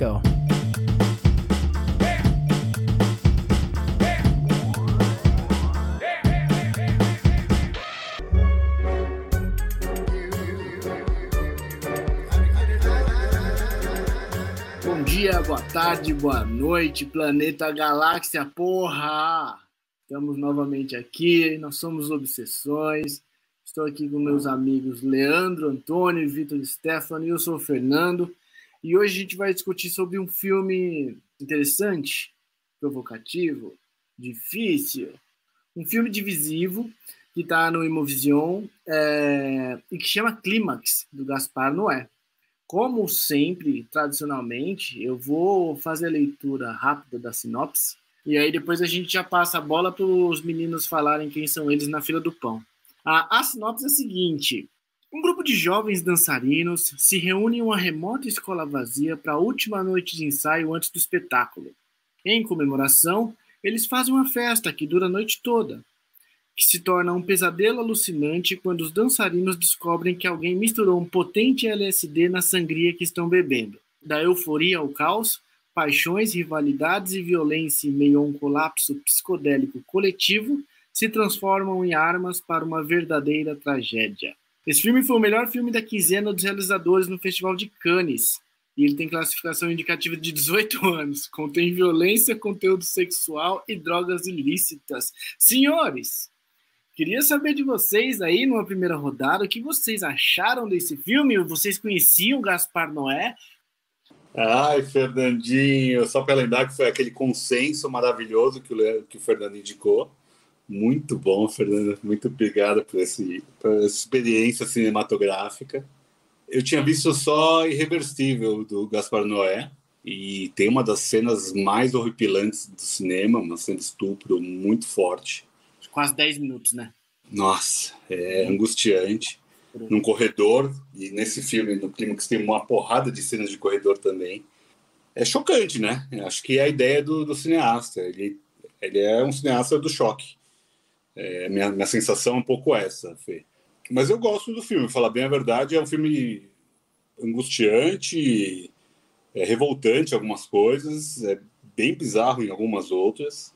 go. Bom dia, boa tarde, boa noite, planeta galáxia, porra! Estamos novamente aqui, nós somos Obsessões. Estou aqui com meus amigos Leandro, Antônio, Vitor Stefano e eu sou o Fernando. E hoje a gente vai discutir sobre um filme interessante, provocativo, difícil, um filme divisivo que está no Imovision é, e que chama Clímax, do Gaspar Noé. Como sempre, tradicionalmente, eu vou fazer a leitura rápida da sinopse e aí depois a gente já passa a bola para os meninos falarem quem são eles na fila do pão. A, a sinopse é a seguinte: um grupo de jovens dançarinos se reúne em uma remota escola vazia para a última noite de ensaio antes do espetáculo. Em comemoração, eles fazem uma festa que dura a noite toda, que se torna um pesadelo alucinante quando os dançarinos descobrem que alguém misturou um potente LSD na sangria que estão bebendo. Da euforia ao caos, paixões, rivalidades e violência em meio a um colapso psicodélico coletivo se transformam em armas para uma verdadeira tragédia. Esse filme foi o melhor filme da quinzena dos realizadores no Festival de Cannes. E ele tem classificação indicativa de 18 anos. Contém violência, conteúdo sexual e drogas ilícitas. Senhores, queria saber de vocês aí, numa primeira rodada, o que vocês acharam desse filme? Vocês conheciam Gaspar Noé? Ai, Fernandinho, só para lembrar que foi aquele consenso maravilhoso que o, que o Fernando indicou. Muito bom, Fernando. Muito obrigado por, esse, por essa experiência cinematográfica. Eu tinha visto só Irreversível, do Gaspar Noé, e tem uma das cenas mais horripilantes do cinema, uma cena de estupro muito forte. Quase 10 minutos, né? Nossa, é angustiante. Num corredor, e nesse filme, no Clímax, tem uma porrada de cenas de corredor também. É chocante, né? Acho que é a ideia do, do cineasta. Ele, ele é um cineasta do choque. É, minha, minha sensação é um pouco essa, Fê. Mas eu gosto do filme, falar bem a verdade, é um filme angustiante, é revoltante em algumas coisas, é bem bizarro em algumas outras.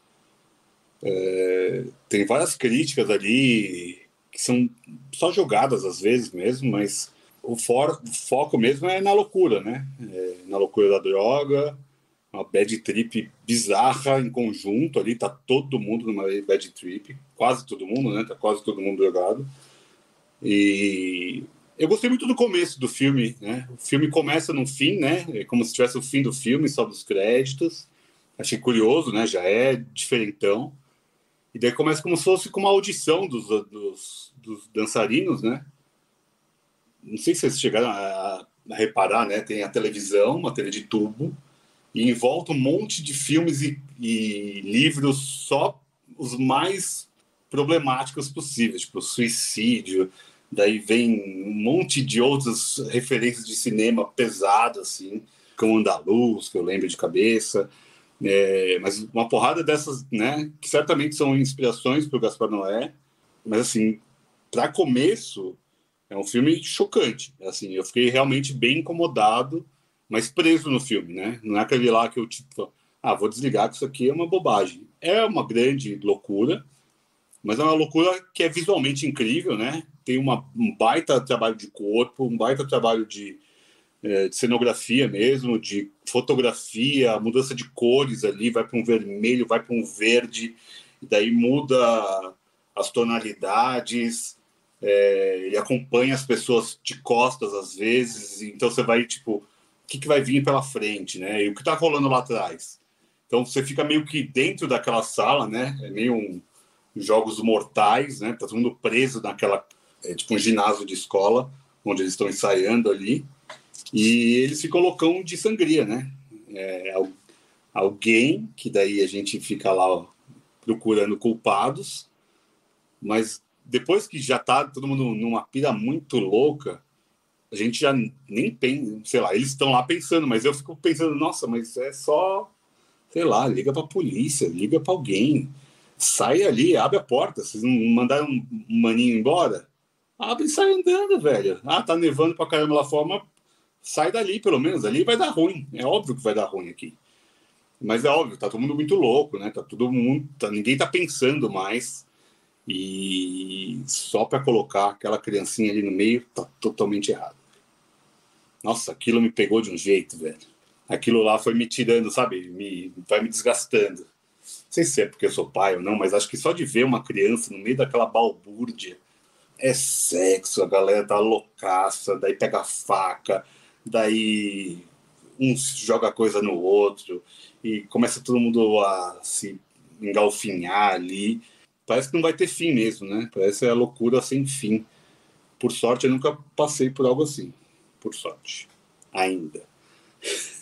É, tem várias críticas ali que são só jogadas às vezes mesmo, mas o, for, o foco mesmo é na loucura, né? É, na loucura da droga, uma bad trip bizarra em conjunto ali, tá todo mundo numa bad trip, quase todo mundo, né? Tá quase todo mundo drogado. E eu gostei muito do começo do filme, né? O filme começa no fim, né? É como se tivesse o fim do filme, só dos créditos. Achei curioso, né? Já é diferentão. E daí começa como se fosse com uma audição dos, dos, dos dançarinos, né? Não sei se vocês chegaram a, a reparar, né? Tem a televisão, uma tele de tubo, e em volta um monte de filmes e, e livros só os mais problemáticos possíveis, tipo suicídio, daí vem um monte de outras referências de cinema pesado, assim, como Andaluz, que eu lembro de cabeça, é, mas uma porrada dessas, né, que certamente são inspirações para o Gaspar Noé, mas assim, para começo, é um filme chocante, assim, eu fiquei realmente bem incomodado mas preso no filme, né? Não é aquele lá que eu tipo, ah, vou desligar que isso aqui é uma bobagem. É uma grande loucura, mas é uma loucura que é visualmente incrível, né? Tem uma, um baita trabalho de corpo, um baita trabalho de, é, de cenografia mesmo, de fotografia, mudança de cores ali, vai para um vermelho, vai para um verde, daí muda as tonalidades, é, ele acompanha as pessoas de costas às vezes, então você vai tipo o que, que vai vir pela frente, né? E o que está rolando lá atrás. Então você fica meio que dentro daquela sala, né? É meio um jogos mortais, né? Tá todo mundo preso naquela é, tipo um ginásio de escola onde eles estão ensaiando ali e eles ficam loucão de sangria, né? É, alguém que daí a gente fica lá ó, procurando culpados, mas depois que já tá todo mundo numa pira muito louca, a gente já nem pensa, sei lá, eles estão lá pensando, mas eu fico pensando, nossa, mas é só, sei lá, liga para polícia, liga para alguém, sai ali, abre a porta, vocês não mandaram um maninho embora? Abre e sai andando, velho. Ah, tá nevando pra caramba lá fora, mas sai dali, pelo menos. Ali vai dar ruim. É óbvio que vai dar ruim aqui. Mas é óbvio, tá todo mundo muito louco, né? Tá todo mundo. Tá, ninguém tá pensando mais. E só para colocar aquela criancinha ali no meio, tá totalmente errado. Nossa, aquilo me pegou de um jeito, velho. Aquilo lá foi me tirando, sabe? Me, vai me desgastando. Sei se é porque eu sou pai ou não, mas acho que só de ver uma criança no meio daquela balbúrdia é sexo, a galera tá loucaça, daí pega faca, daí um joga coisa no outro e começa todo mundo a se engalfinhar ali. Parece que não vai ter fim mesmo, né? Parece a loucura sem fim. Por sorte, eu nunca passei por algo assim. Por sorte. Ainda.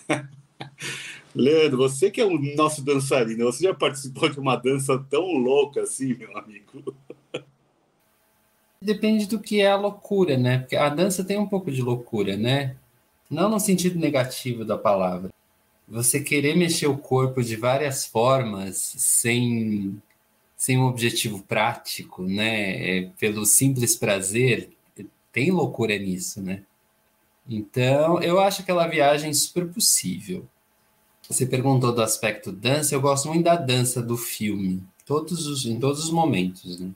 Leandro, você que é o nosso dançarino, você já participou de uma dança tão louca assim, meu amigo? Depende do que é a loucura, né? Porque a dança tem um pouco de loucura, né? Não no sentido negativo da palavra. Você querer mexer o corpo de várias formas sem, sem um objetivo prático, né? É, pelo simples prazer, tem loucura nisso, né? Então, eu acho aquela viagem super possível. Você perguntou do aspecto dança, eu gosto muito da dança do filme, todos os, em todos os momentos, né?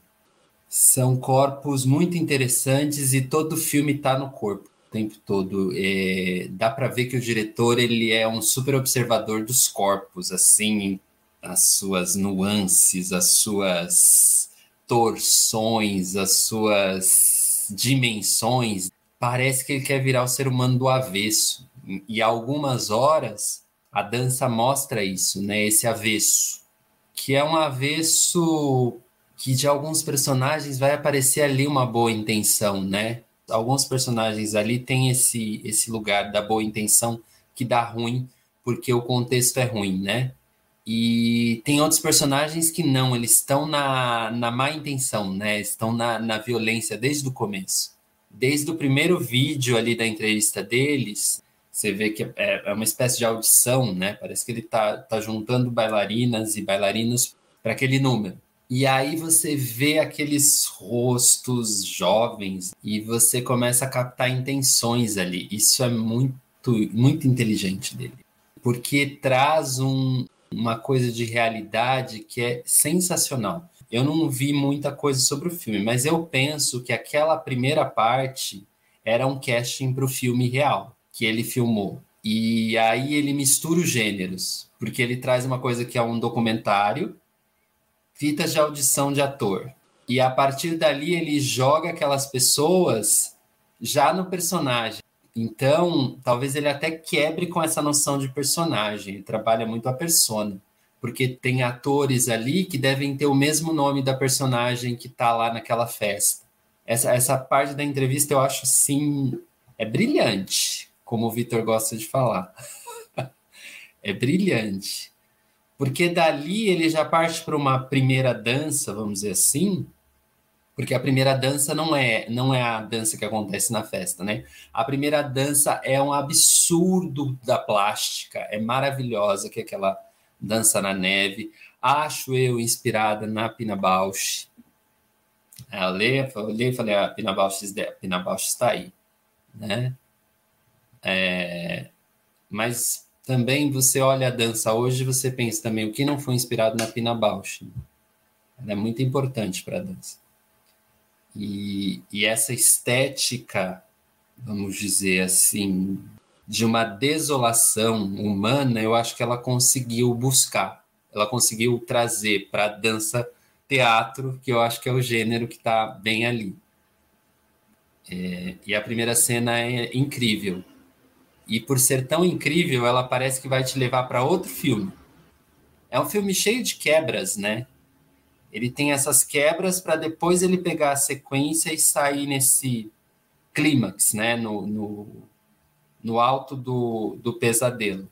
São corpos muito interessantes e todo filme está no corpo o tempo todo. É, dá para ver que o diretor ele é um super observador dos corpos, assim, as suas nuances, as suas torções, as suas dimensões. Parece que ele quer virar o ser humano do avesso. E algumas horas a dança mostra isso, né? Esse avesso, que é um avesso que de alguns personagens vai aparecer ali uma boa intenção, né? alguns personagens ali têm esse, esse lugar da boa intenção que dá ruim, porque o contexto é ruim, né? E tem outros personagens que não, eles estão na, na má intenção, né? Estão na, na violência desde o começo. Desde o primeiro vídeo ali da entrevista deles, você vê que é, é uma espécie de audição, né? Parece que ele tá, tá juntando bailarinas e bailarinos para aquele número. E aí você vê aqueles rostos jovens e você começa a captar intenções ali. Isso é muito, muito inteligente dele. Porque traz um, uma coisa de realidade que é sensacional. Eu não vi muita coisa sobre o filme, mas eu penso que aquela primeira parte era um casting para o filme real que ele filmou. E aí ele mistura os gêneros, porque ele traz uma coisa que é um documentário fitas de audição de ator. E a partir dali ele joga aquelas pessoas já no personagem. Então, talvez ele até quebre com essa noção de personagem, ele trabalha muito a persona, porque tem atores ali que devem ter o mesmo nome da personagem que está lá naquela festa. Essa, essa parte da entrevista eu acho sim é brilhante, como o Vitor gosta de falar. é brilhante. Porque dali ele já parte para uma primeira dança, vamos dizer assim, porque a primeira dança não é não é a dança que acontece na festa, né? A primeira dança é um absurdo da plástica, é maravilhosa que é aquela dança na neve. Acho eu inspirada na Pina Bausch. Eu olhei falei, a Pina Bausch, Pina Bausch está aí, né? É, mas também você olha a dança hoje você pensa também o que não foi inspirado na Pina Bausch. Né? Ela é muito importante para a dança. E, e essa estética, vamos dizer assim, de uma desolação humana, eu acho que ela conseguiu buscar, ela conseguiu trazer para a dança teatro, que eu acho que é o gênero que está bem ali. É, e a primeira cena é incrível. E por ser tão incrível, ela parece que vai te levar para outro filme. É um filme cheio de quebras, né? Ele tem essas quebras para depois ele pegar a sequência e sair nesse clímax, né? No, no, no alto do, do pesadelo.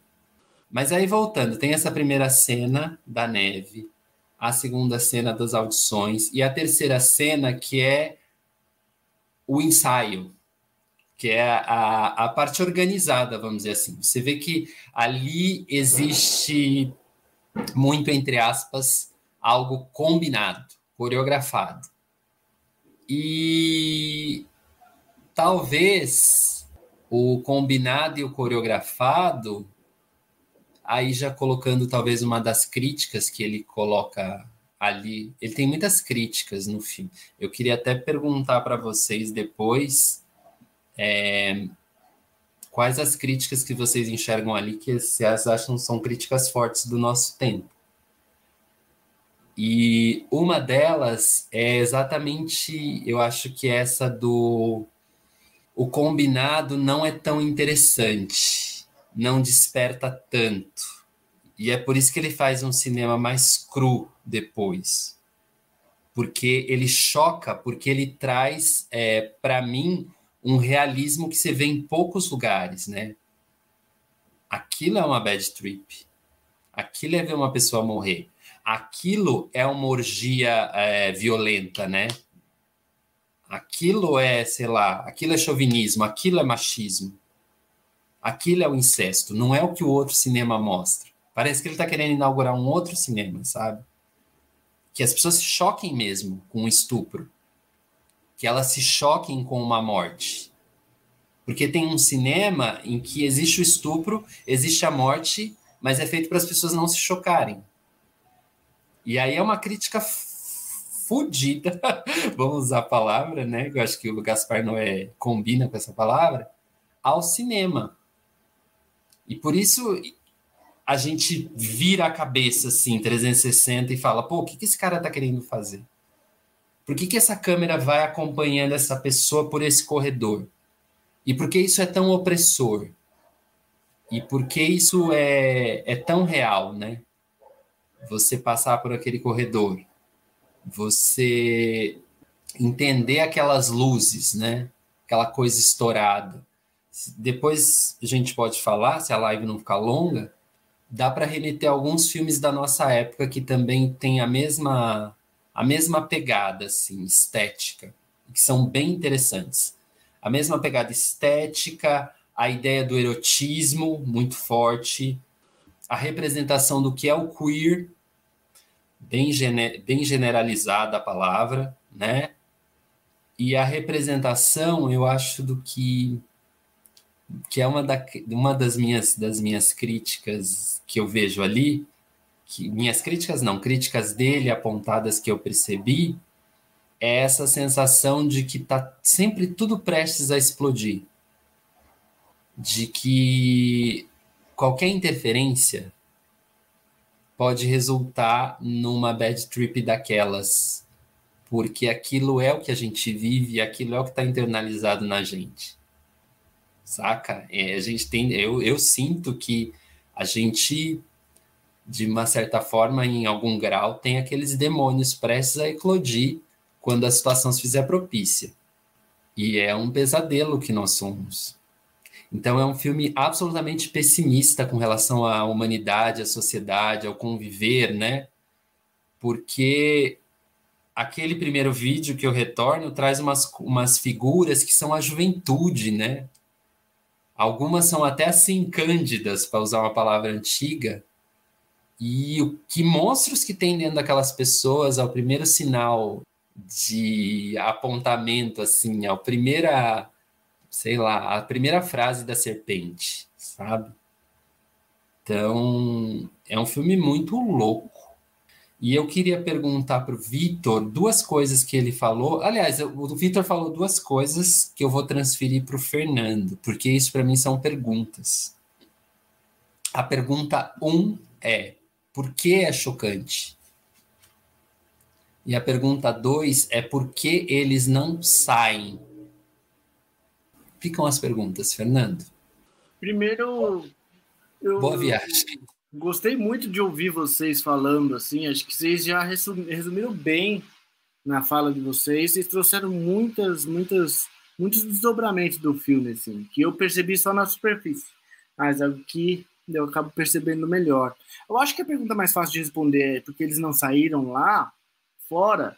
Mas aí voltando, tem essa primeira cena da neve, a segunda cena das audições e a terceira cena que é o ensaio, que é a, a parte organizada, vamos dizer assim. Você vê que ali existe muito, entre aspas, algo combinado, coreografado. E talvez O combinado e o coreografado, aí já colocando talvez uma das críticas que ele coloca ali. Ele tem muitas críticas no filme. Eu queria até perguntar para vocês depois é, quais as críticas que vocês enxergam ali que vocês acham são críticas fortes do nosso tempo. E uma delas é exatamente, eu acho que essa do o combinado não é tão interessante, não desperta tanto. E é por isso que ele faz um cinema mais cru depois. Porque ele choca, porque ele traz, é, para mim, um realismo que você vê em poucos lugares, né? Aquilo é uma bad trip. Aquilo é ver uma pessoa morrer. Aquilo é uma orgia é, violenta, né? Aquilo é, sei lá, aquilo é chauvinismo, aquilo é machismo. Aquilo é o incesto, não é o que o outro cinema mostra. Parece que ele está querendo inaugurar um outro cinema, sabe? Que as pessoas se choquem mesmo com o estupro. Que elas se choquem com uma morte. Porque tem um cinema em que existe o estupro, existe a morte, mas é feito para as pessoas não se chocarem. E aí é uma crítica fodida, vamos usar a palavra, né? Eu acho que o Gaspar Noé combina com essa palavra, ao cinema. E por isso a gente vira a cabeça assim, 360 e fala, pô, o que, esse cara tá querendo fazer? Por que, que essa câmera vai acompanhando essa pessoa por esse corredor? E por que isso é tão opressor? E por que isso é, é tão real, né? Você passar por aquele corredor, você entender aquelas luzes, né? Aquela coisa estourada. Depois a gente pode falar, se a live não ficar longa, dá para remeter alguns filmes da nossa época que também tem a mesma a mesma pegada assim, estética, que são bem interessantes. A mesma pegada estética, a ideia do erotismo muito forte, a representação do que é o queer, bem, gene, bem generalizada a palavra, né? E a representação, eu acho, do que que é uma, da, uma das, minhas, das minhas críticas que eu vejo ali, que minhas críticas não, críticas dele apontadas que eu percebi, é essa sensação de que está sempre tudo prestes a explodir. De que qualquer interferência pode resultar numa bad trip daquelas, porque aquilo é o que a gente vive, aquilo é o que está internalizado na gente saca? É, a gente tem, eu, eu sinto que a gente, de uma certa forma, em algum grau, tem aqueles demônios prestes a eclodir quando a situação se fizer propícia. E é um pesadelo que nós somos. Então é um filme absolutamente pessimista com relação à humanidade, à sociedade, ao conviver, né? Porque aquele primeiro vídeo que eu retorno traz umas, umas figuras que são a juventude, né? Algumas são até assim cândidas, para usar uma palavra antiga. E o que monstros que tem dentro daquelas pessoas é o primeiro sinal de apontamento, assim, é a primeira, sei lá, a primeira frase da serpente, sabe? Então, é um filme muito louco. E eu queria perguntar para o Vitor duas coisas que ele falou. Aliás, o Vitor falou duas coisas que eu vou transferir para o Fernando, porque isso para mim são perguntas. A pergunta um é: por que é chocante? E a pergunta dois é: por que eles não saem? Ficam as perguntas, Fernando. Primeiro, eu, Boa viagem. Gostei muito de ouvir vocês falando assim. Acho que vocês já resumiram bem na fala de vocês. Vocês trouxeram muitas, muitas, muitos desdobramentos do filme, assim, que eu percebi só na superfície, mas que eu acabo percebendo melhor. Eu acho que a pergunta mais fácil de responder é porque eles não saíram lá fora.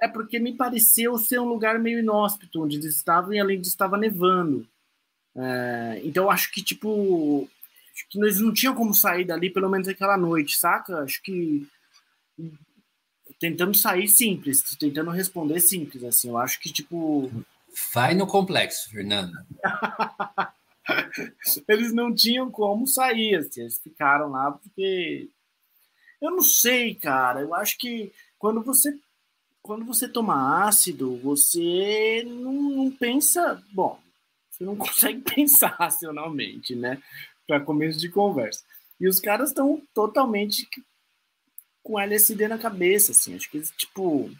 É porque me pareceu ser um lugar meio inóspito onde eles estavam e além disso estava nevando. É, então eu acho que tipo Acho que eles não tinham como sair dali, pelo menos aquela noite, saca? Acho que tentando sair simples, tentando responder simples, assim. Eu acho que, tipo, Vai no complexo, Fernando. eles não tinham como sair, assim, eles ficaram lá porque eu não sei, cara. Eu acho que quando você quando você toma ácido, você não, não pensa, bom, você não consegue pensar racionalmente, né? Para começo de conversa. E os caras estão totalmente com LSD na cabeça, assim. Acho que eles, tipo,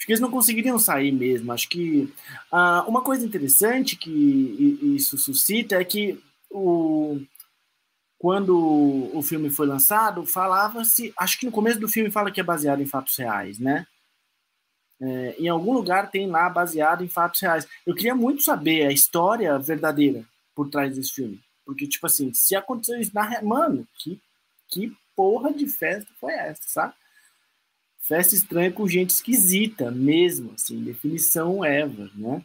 acho que eles não conseguiriam sair mesmo. Acho que uh, uma coisa interessante que isso suscita é que o, quando o filme foi lançado, falava-se. Acho que no começo do filme fala que é baseado em fatos reais, né? É, em algum lugar tem lá baseado em fatos reais. Eu queria muito saber a história verdadeira por trás desse filme. Porque, tipo assim, se aconteceu isso na. Mano, que, que porra de festa foi essa, sabe? Festa estranha com gente esquisita, mesmo, assim, definição ever, né?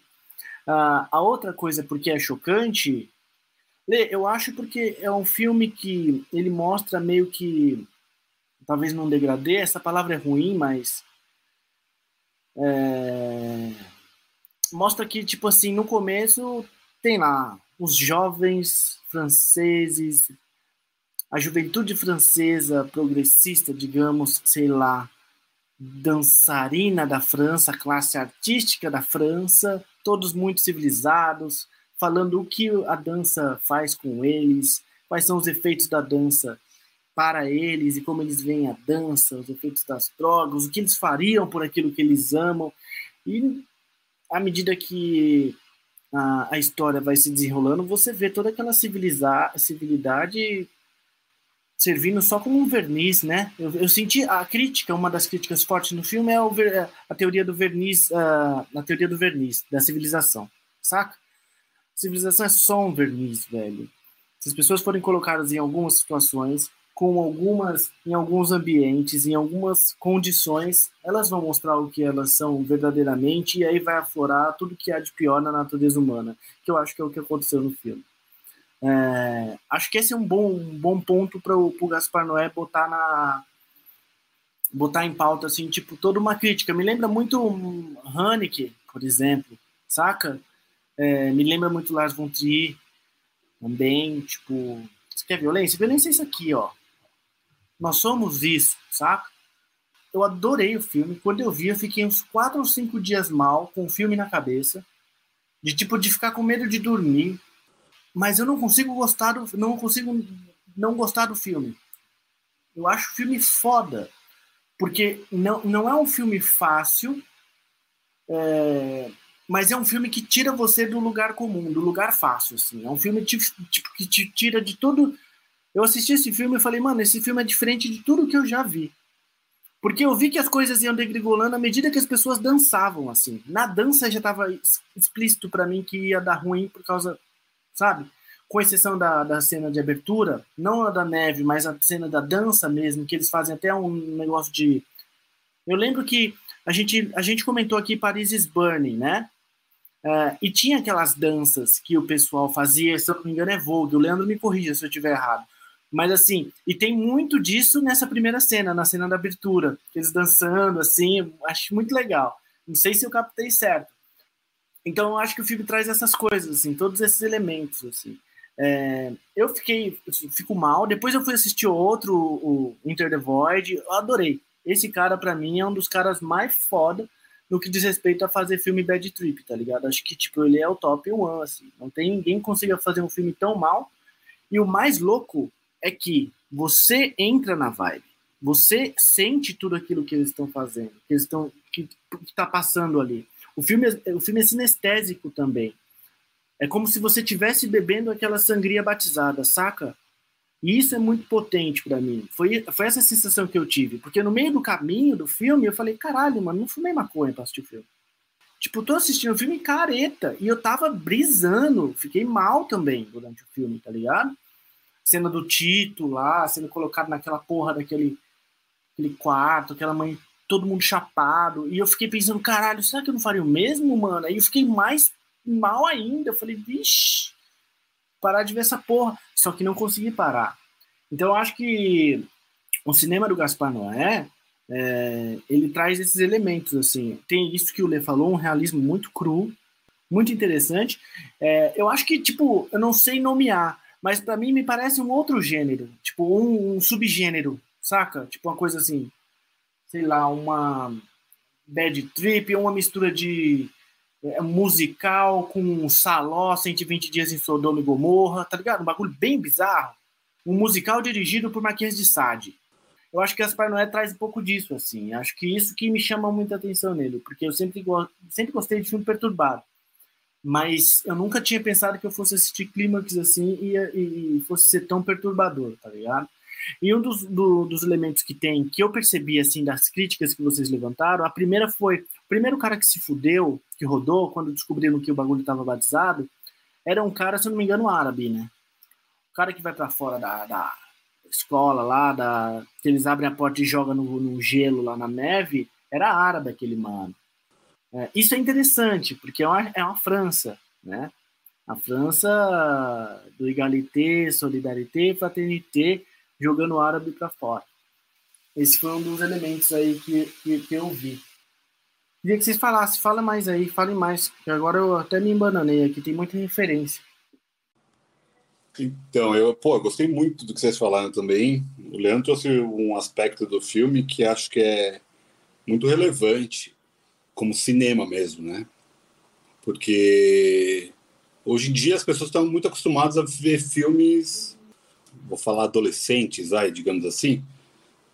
Ah, a outra coisa, porque é chocante, Lê, eu acho porque é um filme que ele mostra meio que, talvez não degradê, essa palavra é ruim, mas é, mostra que, tipo assim, no começo tem lá os jovens franceses, a juventude francesa progressista, digamos, sei lá, dançarina da França, classe artística da França, todos muito civilizados, falando o que a dança faz com eles, quais são os efeitos da dança para eles e como eles veem a dança, os efeitos das drogas, o que eles fariam por aquilo que eles amam. E à medida que a, a história vai se desenrolando, você vê toda aquela civilidade servindo só como um verniz, né? Eu, eu, senti a crítica, uma das críticas fortes no filme é o, a teoria do verniz, uh, a teoria do verniz, da civilização, saca? Civilização é só um verniz, velho. Se as pessoas forem colocadas em algumas situações, com algumas, em alguns ambientes, em algumas condições, elas vão mostrar o que elas são verdadeiramente e aí vai aflorar tudo que há de pior na natureza humana, que eu acho que é o que aconteceu no filme. É, acho que esse é um bom, um bom ponto para o Gaspar Noé botar na botar em pauta assim, tipo, toda uma crítica. Me lembra muito Haneke, por exemplo, saca? É, me lembra muito Lars von Trier também, tipo, você quer violência? Violência é isso aqui, ó. Nós somos isso, saca? Eu adorei o filme. Quando eu vi, eu fiquei uns quatro ou cinco dias mal, com o filme na cabeça, de tipo de ficar com medo de dormir. Mas eu não consigo gostar do, não consigo não gostar do filme. Eu acho o filme foda, porque não, não é um filme fácil. É, mas é um filme que tira você do lugar comum, do lugar fácil, assim. É um filme tipo, que te tira de tudo. Eu assisti esse filme e falei, mano, esse filme é diferente de tudo que eu já vi. Porque eu vi que as coisas iam degringolando à medida que as pessoas dançavam, assim. Na dança já estava explícito para mim que ia dar ruim por causa, sabe? Com exceção da, da cena de abertura, não a da neve, mas a cena da dança mesmo, que eles fazem até um negócio de. Eu lembro que a gente, a gente comentou aqui Paris is Burning, né? Uh, e tinha aquelas danças que o pessoal fazia, se eu não me engano é Vogue, o Leandro me corrija se eu estiver errado. Mas assim, e tem muito disso nessa primeira cena, na cena da abertura, eles dançando assim, acho muito legal. Não sei se eu captei certo. Então eu acho que o filme traz essas coisas, assim, todos esses elementos, assim. É, eu fiquei, fico mal. Depois eu fui assistir outro, o Inter the Void, eu adorei. Esse cara para mim é um dos caras mais foda no que diz respeito a fazer filme bad trip, tá ligado? Acho que, tipo, ele é o top one, assim. Não tem ninguém que consiga fazer um filme tão mal. E o mais louco é que você entra na vibe. Você sente tudo aquilo que eles estão fazendo, que estão que, que tá passando ali. O filme, é, o filme é sinestésico também. É como se você estivesse bebendo aquela sangria batizada, saca? E isso é muito potente para mim. Foi, foi essa sensação que eu tive. Porque no meio do caminho do filme, eu falei, caralho, mano, não fumei maconha pra assistir o filme. Tipo, tô assistindo o filme careta. E eu tava brisando. Fiquei mal também durante o filme, tá ligado? Cena do Tito lá, sendo colocado naquela porra daquele aquele quarto, aquela mãe, todo mundo chapado. E eu fiquei pensando, caralho, será que eu não faria o mesmo, mano? Aí eu fiquei mais mal ainda. Eu falei, vixe, parar de ver essa porra. Só que não consegui parar. Então eu acho que o cinema do Gaspar Noé é, ele traz esses elementos, assim. Tem isso que o Lê falou, um realismo muito cru, muito interessante. É, eu acho que, tipo, eu não sei nomear, mas para mim me parece um outro gênero, tipo, um, um, subgênero, saca? Tipo, uma coisa assim, sei lá, uma bad trip, uma mistura de é, musical com Saló, 120 Dias em Sodoma e Gomorra, tá ligado? Um bagulho bem bizarro. Um musical dirigido por Marquês de Sade eu acho que Gaspar Noé traz um pouco disso, assim. Acho que isso que me chama muita atenção nele, porque eu sempre, go sempre gostei de filme perturbado. Mas eu nunca tinha pensado que eu fosse assistir clímax assim e, e, fosse ser tão perturbador, tá ligado? E um dos, do, dos elementos que tem, que eu percebi, assim, das críticas que vocês levantaram, a primeira foi: o primeiro cara que se fudeu, que rodou, quando descobriram que o bagulho estava batizado, era um cara, se eu não me engano, árabe, né? O cara que vai para fora da, da escola lá, da, que eles abrem a porta e jogam no, no gelo lá na neve, era árabe aquele mano. É, isso é interessante, porque é uma, é uma França, né? A França do égalité, solidarité, fraternité, jogando árabe para fora. Esse foi um dos elementos aí que, que, que, eu vi. Queria que vocês falassem, fala mais aí, falem mais, que agora eu até me embananei aqui, tem muita referência. Então, eu, pô, eu gostei muito do que vocês falaram também. O Leandro trouxe um aspecto do filme que acho que é muito relevante, como cinema mesmo, né? Porque hoje em dia as pessoas estão muito acostumadas a ver filmes, vou falar adolescentes, ai, digamos assim,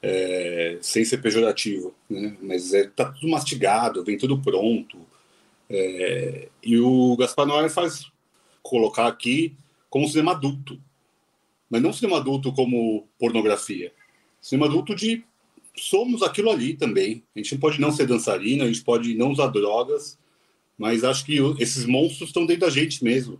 é, sem ser pejorativo, né? Mas é, tá tudo mastigado, vem tudo pronto. É, e o Gaspar Noé faz colocar aqui como cinema adulto. Mas não cinema adulto como pornografia. Cinema adulto de somos aquilo ali também. A gente pode não ser dançarina, a gente pode não usar drogas, mas acho que esses monstros estão dentro da gente mesmo.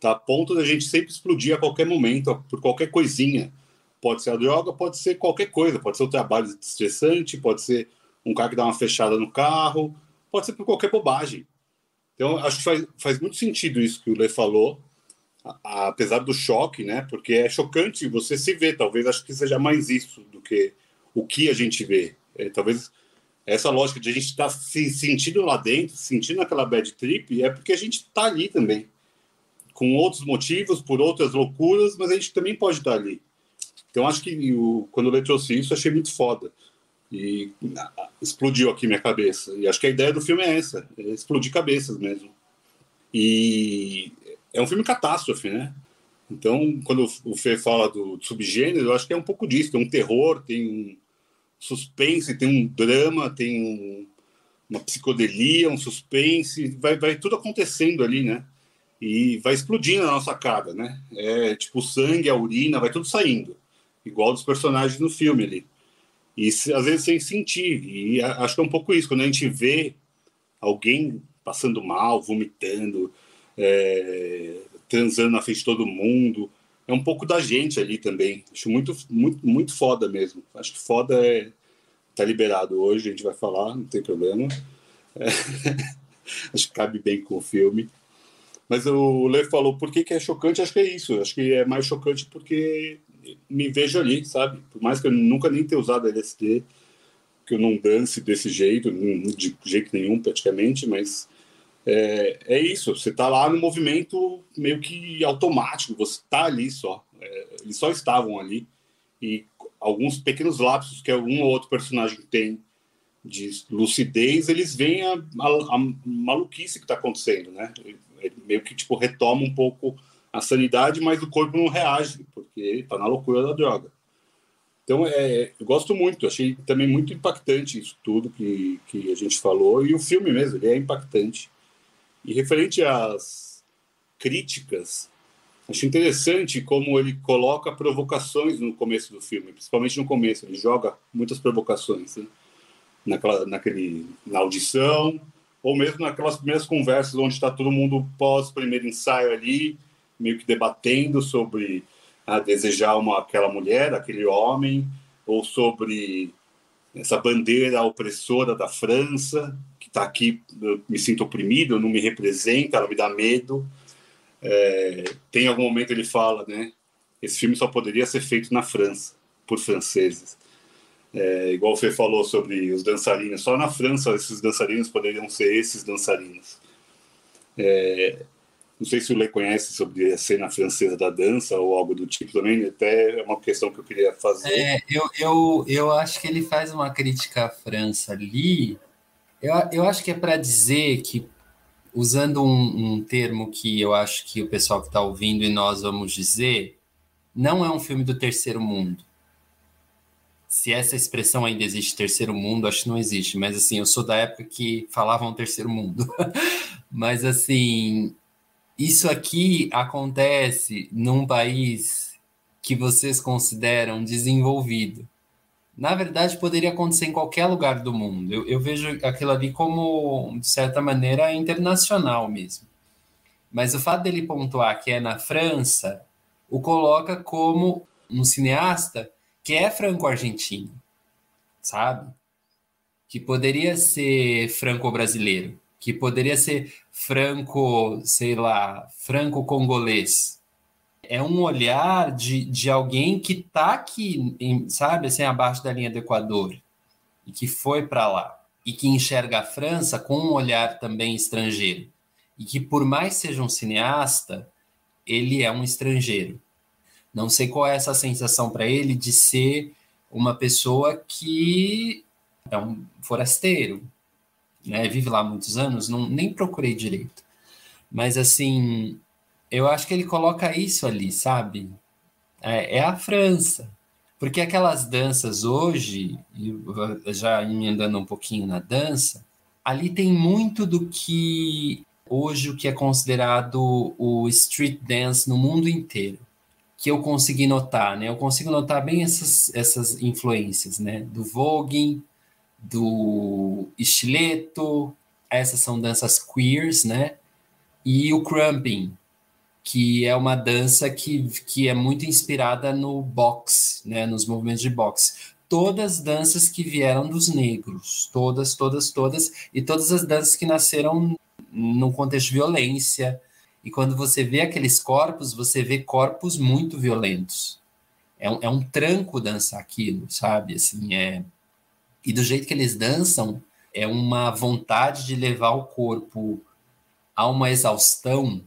Tá a ponto da gente sempre explodir a qualquer momento, por qualquer coisinha. Pode ser a droga, pode ser qualquer coisa. Pode ser o trabalho estressante, pode ser um cara que dá uma fechada no carro, pode ser por qualquer bobagem. Então, acho que faz, faz muito sentido isso que o Lê falou apesar do choque, né? Porque é chocante você se ver. Talvez acho que seja mais isso do que o que a gente vê. É, talvez essa lógica de a gente estar tá se sentindo lá dentro, sentindo aquela bad trip, é porque a gente está ali também, com outros motivos, por outras loucuras, mas a gente também pode estar ali. Então acho que o, quando eu trouxe isso, achei muito foda. E explodiu aqui minha cabeça. E acho que a ideia do filme é essa: é explodir cabeças mesmo. E é um filme catástrofe, né? Então, quando o Fê fala do, subgênero, eu acho que é um pouco disso. Tem um terror, tem um suspense, tem um drama, tem um, uma psicodelia, um suspense, vai, vai tudo acontecendo ali, né? E vai explodindo na nossa cara, né? É tipo o sangue, a urina, vai tudo saindo, igual dos personagens no filme ali. E às vezes sem sentir. E acho que é um pouco isso, quando a gente vê alguém passando mal, vomitando, é, transando na frente de todo mundo. É um pouco da gente ali também. Acho muito, muito, muito foda mesmo. Acho que foda é. Tá liberado hoje, a gente vai falar, não tem problema. É, acho que cabe bem com o filme. Mas o Lê falou, por que, que é chocante? Acho que é isso. Acho que é mais chocante porque me vejo ali, sabe? Por mais que eu nunca nem tenha usado LSD, que eu não dance desse jeito, de jeito nenhum praticamente, mas é, é isso, você está lá no movimento meio que automático, você está ali só. É, eles só estavam ali. E alguns pequenos lapsos que um ou outro personagem tem de lucidez, eles veem a, a, a maluquice que está acontecendo, né? Meio que tipo retoma um pouco a sanidade, mas o corpo não reage, porque ele está na loucura da droga. Então, é, eu gosto muito, achei também muito impactante isso tudo que, que a gente falou, e o filme mesmo, ele é impactante. E referente às críticas, acho interessante como ele coloca provocações no começo do filme, principalmente no começo. Ele joga muitas provocações né? naquela, naquele, na audição, ou mesmo naquelas primeiras conversas onde está todo mundo pós primeiro ensaio ali, meio que debatendo sobre a ah, desejar uma, aquela mulher, aquele homem, ou sobre essa bandeira opressora da França, que está aqui, eu me sinto oprimido, não me representa, ela me dá medo. É, tem algum momento ele fala, né? Esse filme só poderia ser feito na França, por franceses. É, igual o Fê falou sobre os dançarinos, só na França esses dançarinos poderiam ser esses dançarinos. É, não sei se o Lê conhece sobre a cena francesa da dança ou algo do tipo também, até é uma questão que eu queria fazer. É, eu, eu, eu acho que ele faz uma crítica à França ali. Eu, eu acho que é para dizer que, usando um, um termo que eu acho que o pessoal que está ouvindo e nós vamos dizer, não é um filme do terceiro mundo. Se essa expressão ainda existe, terceiro mundo, acho que não existe, mas assim, eu sou da época que falavam terceiro mundo. mas assim, isso aqui acontece num país que vocês consideram desenvolvido. Na verdade, poderia acontecer em qualquer lugar do mundo. Eu, eu vejo aquilo ali como, de certa maneira, internacional mesmo. Mas o fato dele pontuar que é na França o coloca como um cineasta que é franco-argentino, sabe? Que poderia ser franco-brasileiro que poderia ser franco, sei lá, franco-congolês. É um olhar de, de alguém que está aqui, em, sabe, assim, abaixo da linha do Equador, e que foi para lá, e que enxerga a França com um olhar também estrangeiro. E que, por mais seja um cineasta, ele é um estrangeiro. Não sei qual é essa sensação para ele de ser uma pessoa que é um forasteiro, né, vive lá há muitos anos, não, nem procurei direito. Mas, assim, eu acho que ele coloca isso ali, sabe? É, é a França. Porque aquelas danças hoje, já emendando um pouquinho na dança, ali tem muito do que hoje o que é considerado o street dance no mundo inteiro que eu consegui notar, né? Eu consigo notar bem essas, essas influências, né? Do voguing, do estileto, essas são danças queers, né? E o crumping, que é uma dança que, que é muito inspirada no boxe, né? Nos movimentos de boxe. Todas danças que vieram dos negros, todas, todas, todas, e todas as danças que nasceram num contexto de violência. E quando você vê aqueles corpos, você vê corpos muito violentos. É um, é um tranco dançar aquilo, sabe? Assim, é, e do jeito que eles dançam, é uma vontade de levar o corpo a uma exaustão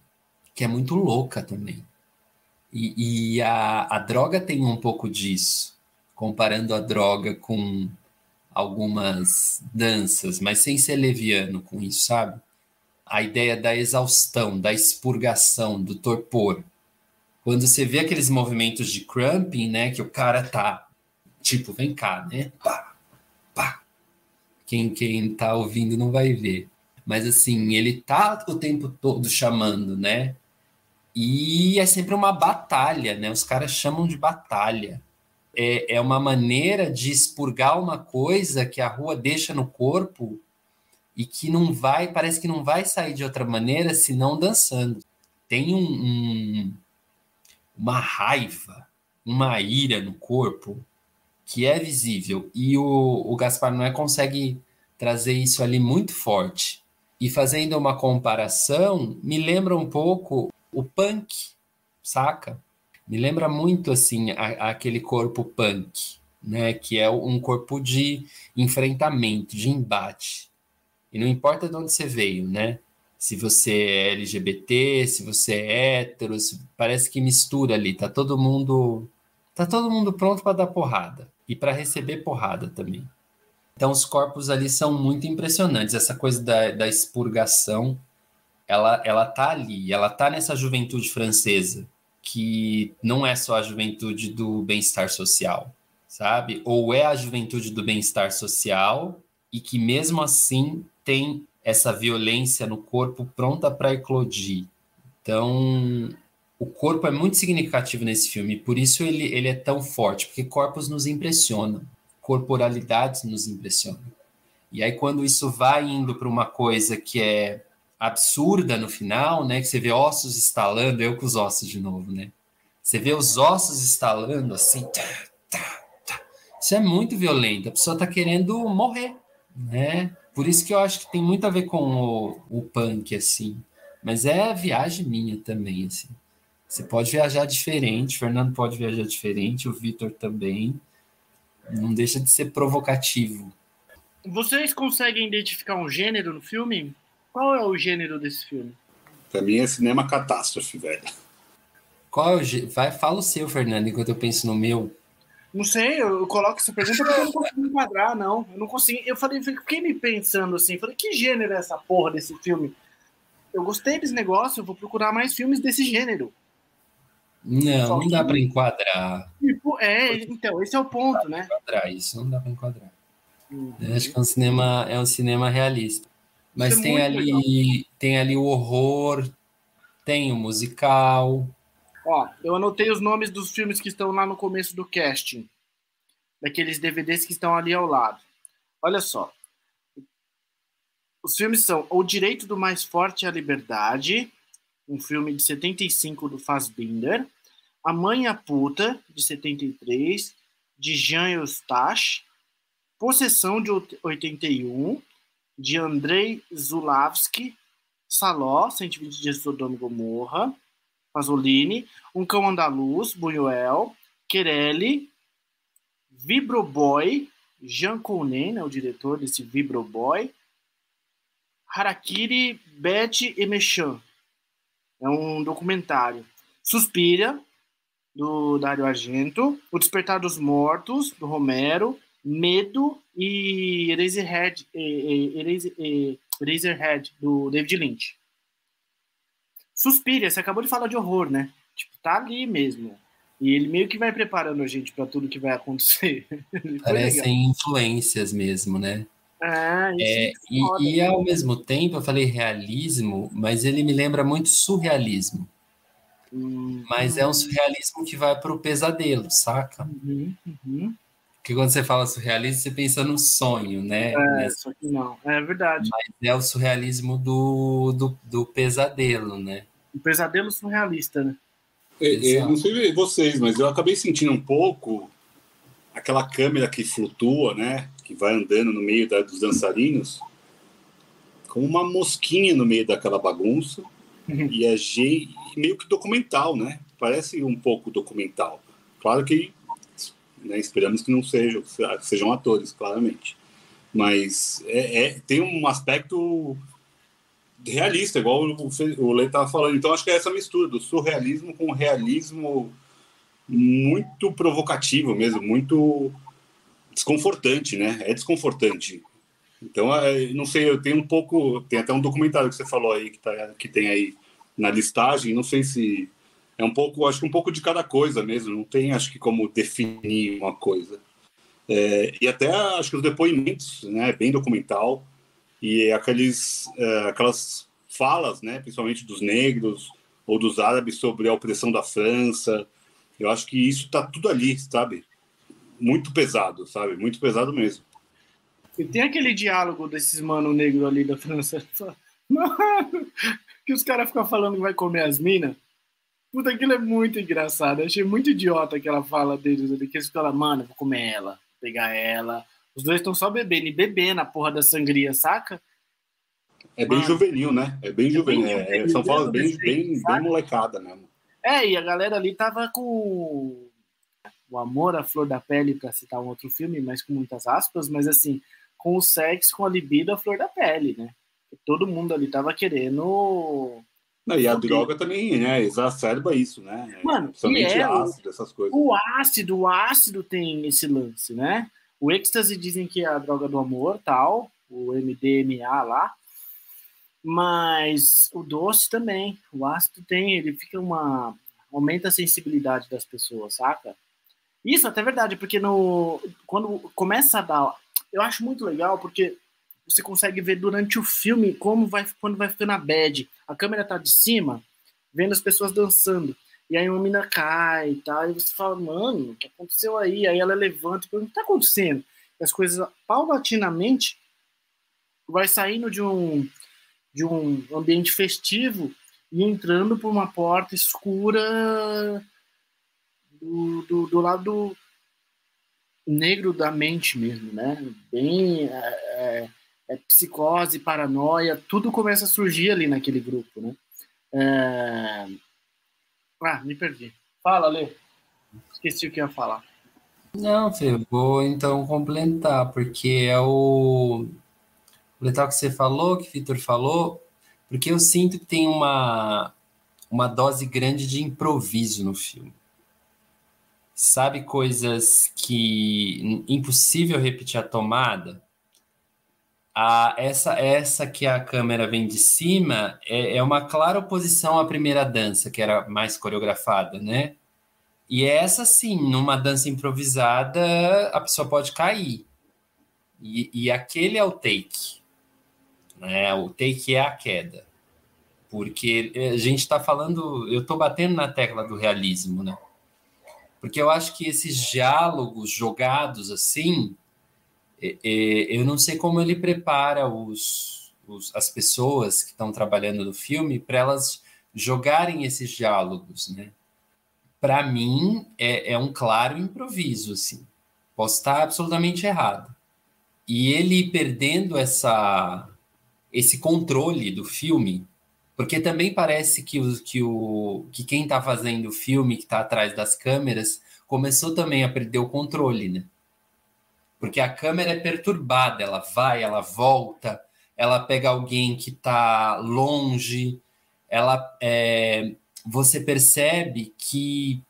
que é muito louca também. E, e a, a droga tem um pouco disso, comparando a droga com algumas danças, mas sem ser leviano com isso, sabe? A ideia da exaustão, da expurgação, do torpor. Quando você vê aqueles movimentos de cramping, né, que o cara tá tipo, vem cá, né? Pá, pá. Quem, quem tá ouvindo não vai ver. Mas assim, ele tá o tempo todo chamando, né? E é sempre uma batalha, né? Os caras chamam de batalha. É, é uma maneira de expurgar uma coisa que a rua deixa no corpo e que não vai, parece que não vai sair de outra maneira senão dançando. Tem um, um uma raiva, uma ira no corpo que é visível e o, o Gaspar Noé consegue trazer isso ali muito forte. E fazendo uma comparação, me lembra um pouco o punk, saca? Me lembra muito assim a, aquele corpo punk, né? Que é um corpo de enfrentamento, de embate. E não importa de onde você veio, né? Se você é LGBT, se você é hétero, se, parece que mistura ali, tá todo mundo tá todo mundo pronto para dar porrada e para receber porrada também. Então, os corpos ali são muito impressionantes. Essa coisa da, da expurgação, ela, ela tá ali, ela tá nessa juventude francesa, que não é só a juventude do bem-estar social, sabe? Ou é a juventude do bem-estar social e que mesmo assim tem essa violência no corpo pronta para eclodir. Então, o corpo é muito significativo nesse filme, por isso ele, ele é tão forte, porque corpos nos impressionam, corporalidades nos impressionam. E aí, quando isso vai indo para uma coisa que é absurda no final, né? Que você vê ossos estalando, eu com os ossos de novo, né? Você vê os ossos estalando assim. Tá, tá, tá. Isso é muito violento. A pessoa está querendo morrer, né? Por isso que eu acho que tem muito a ver com o, o punk, assim. Mas é viagem minha também, assim. Você pode viajar diferente, o Fernando pode viajar diferente, o Vitor também. Não deixa de ser provocativo. Vocês conseguem identificar um gênero no filme? Qual é o gênero desse filme? Pra mim é cinema catástrofe, velho. Qual é o gê... Vai, fala o seu, Fernando, enquanto eu penso no meu. Não sei, eu coloco essa pergunta porque eu não consigo enquadrar, não. Eu não consigo. Eu falei, fiquei me pensando assim, falei, que gênero é essa porra desse filme? Eu gostei desse negócio, eu vou procurar mais filmes desse gênero. Não, Só não dá para enquadrar. Tipo, é, então, esse é o ponto, né? Enquadrar, isso não dá para enquadrar. Uhum. acho que é um cinema, é um cinema realista. Mas é tem ali, tem ali o horror, tem o musical. Ó, eu anotei os nomes dos filmes que estão lá no começo do casting. Daqueles DVDs que estão ali ao lado. Olha só. Os filmes são O Direito do Mais Forte à Liberdade, um filme de 75 do Fassbinder. A Mãe a Puta, de 73, de Jean Eustache. Possessão, de 81, de Andrei Zulavski, Saló, 120 dias de Sodoma e Gomorra, Pasolini, Um Cão Andaluz, Buñuel, Querelli, Vibroboy, Jean Counet, né, o diretor desse Vibroboy, Harakiri, Betty e Mechan. É um documentário. Suspira, do Dario Argento, O Despertar dos Mortos, do Romero, Medo e Eraserhead, Eraser, Eraserhead do David Lynch. Suspira, você acabou de falar de horror, né? Tipo, tá ali mesmo. E ele meio que vai preparando a gente para tudo que vai acontecer. Parecem influências mesmo, né? Ah, é, é e, foda, e, ao mesmo tempo, eu falei realismo, mas ele me lembra muito surrealismo. Hum, mas hum. é um surrealismo que vai para o pesadelo, saca? Uhum, uhum. Porque quando você fala surrealismo, você pensa no sonho, né? É, só que não. É verdade. Mas é o surrealismo do, do, do pesadelo, né? O pesadelo surrealista, né? É, é, não sei vocês, mas eu acabei sentindo um pouco aquela câmera que flutua, né? Que vai andando no meio da, dos dançarinos, como uma mosquinha no meio daquela bagunça. Uhum. e é meio que documental, né? Parece um pouco documental. Claro que né? Esperamos que não sejam, que sejam atores, claramente. Mas é, é, tem um aspecto realista, igual o, o Lê estava falando. Então, acho que é essa mistura do surrealismo com realismo muito provocativo mesmo, muito desconfortante, né? É desconfortante. Então, é, não sei, eu tenho um pouco. Tem até um documentário que você falou aí, que, tá, que tem aí na listagem, não sei se é um pouco, acho que um pouco de cada coisa mesmo, não tem, acho que como definir uma coisa. É, e até acho que os depoimentos, né, bem documental, e aqueles, é, aquelas falas, né, principalmente dos negros ou dos árabes sobre a opressão da França, eu acho que isso tá tudo ali, sabe? Muito pesado, sabe? Muito pesado mesmo. E tem aquele diálogo desses mano negro ali da França, que os caras ficam falando que vai comer as minas. Puta, aquilo é muito engraçado. Eu achei muito idiota aquela fala deles ali, que eles falam, mano, vou comer ela, pegar ela. Os dois estão só bebendo e bebendo a porra da sangria, saca? É bem mano, juvenil, né? É bem é juvenil. Bem é, são falas bem, bem, bem molecada mesmo. É, e a galera ali tava com o amor à flor da pele, para citar um outro filme, mas com muitas aspas, mas assim, com o sexo, com a libido à flor da pele, né? Todo mundo ali tava querendo não, e a droga também né, exacerba isso, né? Mano, Principalmente é, ácido, essas coisas. O ácido, o ácido tem esse lance, né? O êxtase dizem que é a droga do amor, tal, o MDMA lá. Mas o doce também, o ácido tem, ele fica uma. aumenta a sensibilidade das pessoas, saca? Isso até é verdade, porque no, quando começa a dar. Eu acho muito legal, porque você consegue ver durante o filme como vai quando vai ficando a bad. A câmera tá de cima, vendo as pessoas dançando. E aí uma mina cai e tal, e você fala, mano, o que aconteceu aí? Aí ela levanta e pergunta, o que tá acontecendo? E as coisas paulatinamente vai saindo de um de um ambiente festivo e entrando por uma porta escura do, do, do lado negro da mente mesmo, né? Bem é, é é, psicose, paranoia, tudo começa a surgir ali naquele grupo, né? É... Ah, me perdi. Fala, Lê. Esqueci o que ia falar. Não, Fê, vou então complementar, porque é o o que você falou, que o Vitor falou, porque eu sinto que tem uma, uma dose grande de improviso no filme. Sabe coisas que impossível repetir a tomada? A, essa essa que a câmera vem de cima é, é uma clara oposição à primeira dança, que era mais coreografada, né? E essa, sim, numa dança improvisada, a pessoa pode cair. E, e aquele é o take. Né? O take é a queda. Porque a gente está falando, eu estou batendo na tecla do realismo, né? Porque eu acho que esses diálogos jogados assim, é, é, eu não sei como ele prepara os, os as pessoas que estão trabalhando no filme para elas jogarem esses diálogos, né? para mim, é, é, um claro improviso, assim. Posso estar absolutamente errado. E ele perdendo essa, esse controle do filme, porque também parece que, o, que, o, que quem está fazendo o filme, que está atrás das câmeras, começou também a perder o controle, né? Porque a câmera é perturbada, ela vai, ela volta, ela pega alguém que está longe, ela é, você percebe que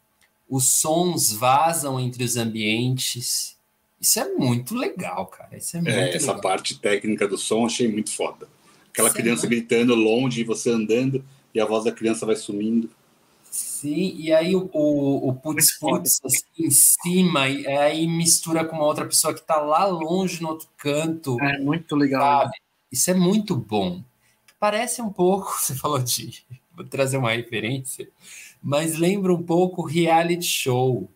os sons vazam entre os ambientes. Isso é muito legal, cara. Isso é, é muito é, essa legal. parte técnica do som achei muito foda. Aquela é criança gritando longe e você andando e a voz da criança vai sumindo. Sim, e aí o, o, o putz, putz assim, em cima, e aí mistura com uma outra pessoa que está lá longe no outro canto. É muito legal. Sabe? Isso é muito bom. Parece um pouco, você falou de vou trazer uma referência, mas lembra um pouco reality show,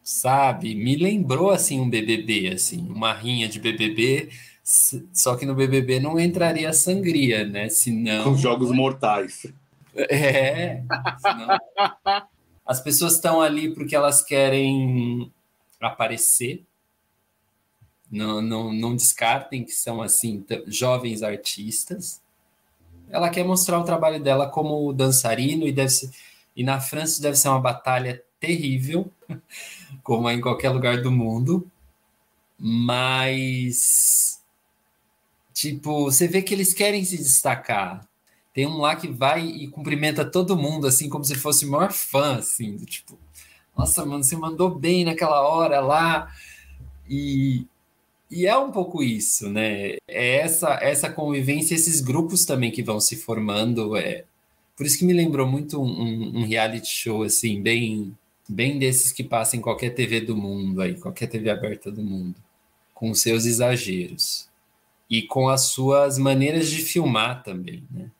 sabe? Me lembrou assim um BBB, assim, uma rinha de BBB, só que no BBB não entraria sangria, né? Senão com jogos mortais. É. Senão... As pessoas estão ali porque elas querem aparecer. Não, não, não descartem que são assim jovens artistas ela quer mostrar o trabalho dela como dançarino e deve ser, e na França deve ser uma batalha terrível, como é em qualquer lugar do mundo. Mas tipo, você vê que eles querem se destacar. Tem um lá que vai e cumprimenta todo mundo assim como se fosse o maior fã assim, do, tipo, nossa, mano, você mandou bem naquela hora lá. E, e é um pouco isso, né? É essa, essa convivência, esses grupos também que vão se formando. É... Por isso que me lembrou muito um, um reality show, assim, bem, bem desses que passam em qualquer TV do mundo, aí, qualquer TV aberta do mundo, com seus exageros. E com as suas maneiras de filmar também, né?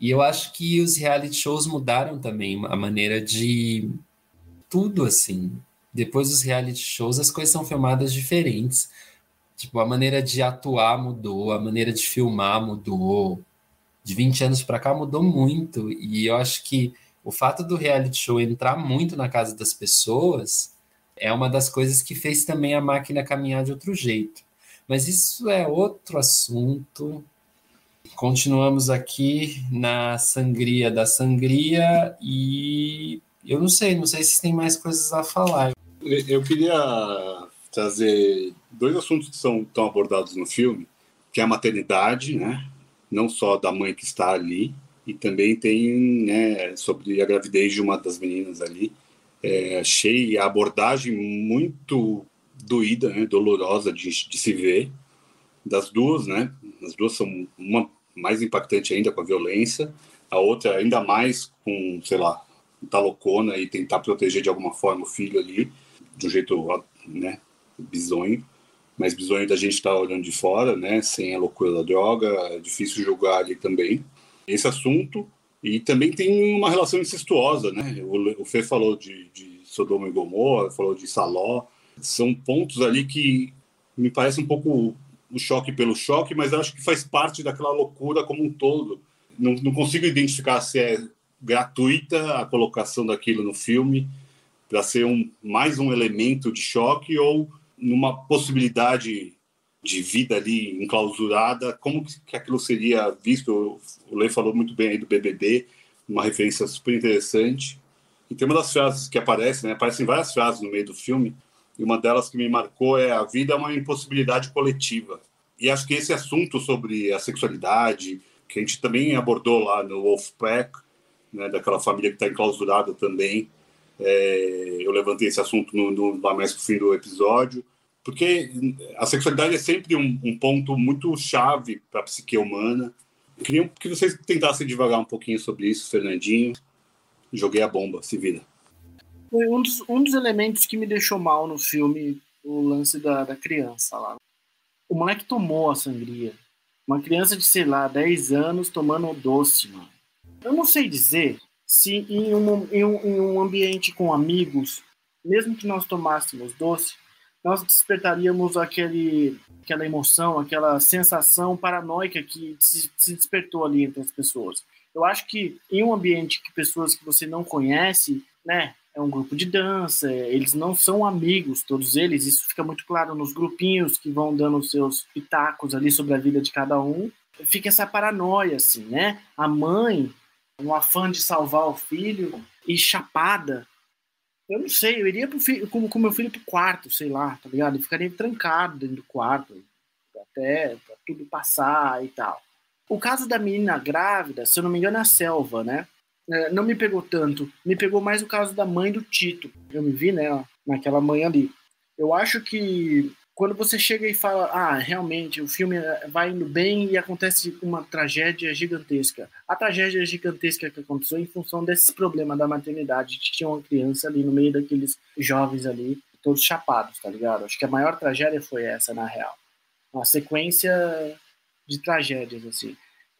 E eu acho que os reality shows mudaram também a maneira de tudo assim. Depois dos reality shows, as coisas são filmadas diferentes. Tipo, a maneira de atuar mudou, a maneira de filmar mudou. De 20 anos para cá mudou muito. E eu acho que o fato do reality show entrar muito na casa das pessoas é uma das coisas que fez também a máquina caminhar de outro jeito. Mas isso é outro assunto. Continuamos aqui na sangria da sangria e eu não sei, não sei se tem mais coisas a falar. Eu queria trazer dois assuntos que são tão abordados no filme, que é a maternidade, né? Não só da mãe que está ali, e também tem né, sobre a gravidez de uma das meninas ali. É, achei a abordagem muito doída, né, dolorosa de, de se ver das duas, né? As duas são uma mais impactante ainda com a violência, a outra ainda mais com, sei lá, tá loucona e tentar proteger de alguma forma o filho ali, de um jeito, né, bizonho, mas bizonho da gente estar tá olhando de fora, né, sem a loucura da droga, é difícil julgar ali também. Esse assunto, e também tem uma relação incestuosa, né, o, Fê falou de, de Sodoma e Gomorra, falou de Saló, são pontos ali que me parece um pouco o choque pelo choque, mas acho que faz parte daquela loucura como um todo. Não, não consigo identificar se é gratuita a colocação daquilo no filme para ser um, mais um elemento de choque ou numa possibilidade de vida ali enclausurada, como que aquilo seria visto? O Lê falou muito bem aí do BBB, uma referência super interessante. E tem uma das frases que aparece, né? Aparecem várias frases no meio do filme, e uma delas que me marcou é: a vida é uma impossibilidade coletiva. E acho que esse assunto sobre a sexualidade, que a gente também abordou lá no Wolfpack, né, daquela família que está enclausurada também, é, eu levantei esse assunto no, no, lá mais pro fim do episódio, porque a sexualidade é sempre um, um ponto muito chave para a psique humana. Eu queria que vocês tentassem devagar um pouquinho sobre isso, Fernandinho. Joguei a bomba, se vira. Um dos, um dos elementos que me deixou mal no filme, o lance da, da criança lá. O moleque tomou a sangria. Uma criança de, sei lá, 10 anos tomando doce, mano. Eu não sei dizer se em um, em um, em um ambiente com amigos, mesmo que nós tomássemos doce, nós despertaríamos aquele, aquela emoção, aquela sensação paranoica que se, se despertou ali entre as pessoas. Eu acho que em um ambiente que pessoas que você não conhece, né, é um grupo de dança, eles não são amigos, todos eles, isso fica muito claro nos grupinhos que vão dando seus pitacos ali sobre a vida de cada um. Fica essa paranoia, assim, né? A mãe um afã de salvar o filho e chapada. Eu não sei, eu iria pro filho, com, com meu filho pro quarto, sei lá, tá ligado? Ele ficaria trancado dentro do quarto até tudo passar e tal. O caso da menina grávida, se eu não me engano, é a selva, né? É, não me pegou tanto. Me pegou mais o caso da mãe do Tito. Eu me vi, né, naquela mãe ali. Eu acho que quando você chega e fala, ah, realmente, o filme vai indo bem e acontece uma tragédia gigantesca. A tragédia gigantesca que aconteceu em função desse problema da maternidade, que tinha uma criança ali no meio daqueles jovens ali, todos chapados, tá ligado? Acho que a maior tragédia foi essa, na real. Uma sequência de tragédias, assim.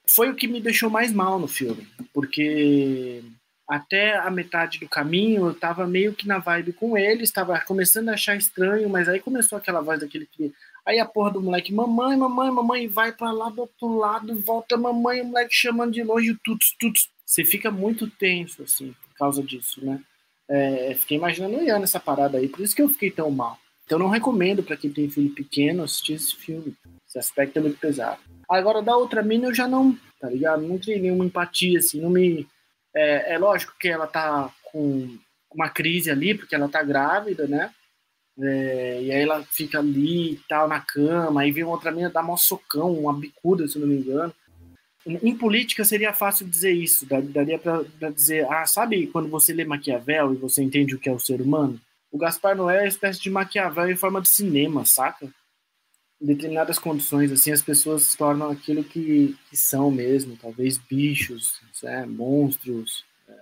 Foi o que me deixou mais mal no filme, porque até a metade do caminho eu tava meio que na vibe com ele, estava começando a achar estranho, mas aí começou aquela voz daquele que aí a porra do moleque, mamãe, mamãe, mamãe, vai para lá do outro lado, volta mamãe, o moleque chamando de longe, tuts, tuts. Você fica muito tenso assim por causa disso, né? É, fiquei imaginando eu nessa parada aí, por isso que eu fiquei tão mal. Então não recomendo para quem tem filho pequeno assistir esse filme. Esse aspecto é muito pesado. Agora da outra mina eu já não, tá ligado? Não tenho nenhuma empatia assim, não me é, é lógico que ela tá com uma crise ali, porque ela tá grávida, né? É, e aí ela fica ali e tal, na cama, aí vem outra menina dar um socão, uma bicuda, se não me engano. Em política seria fácil dizer isso, daria para dizer, ah, sabe quando você lê Maquiavel e você entende o que é o ser humano? O Gaspar Noé é uma espécie de Maquiavel em forma de cinema, saca? Em determinadas condições, assim, as pessoas se tornam aquilo que, que são mesmo, talvez bichos, né, monstros. É...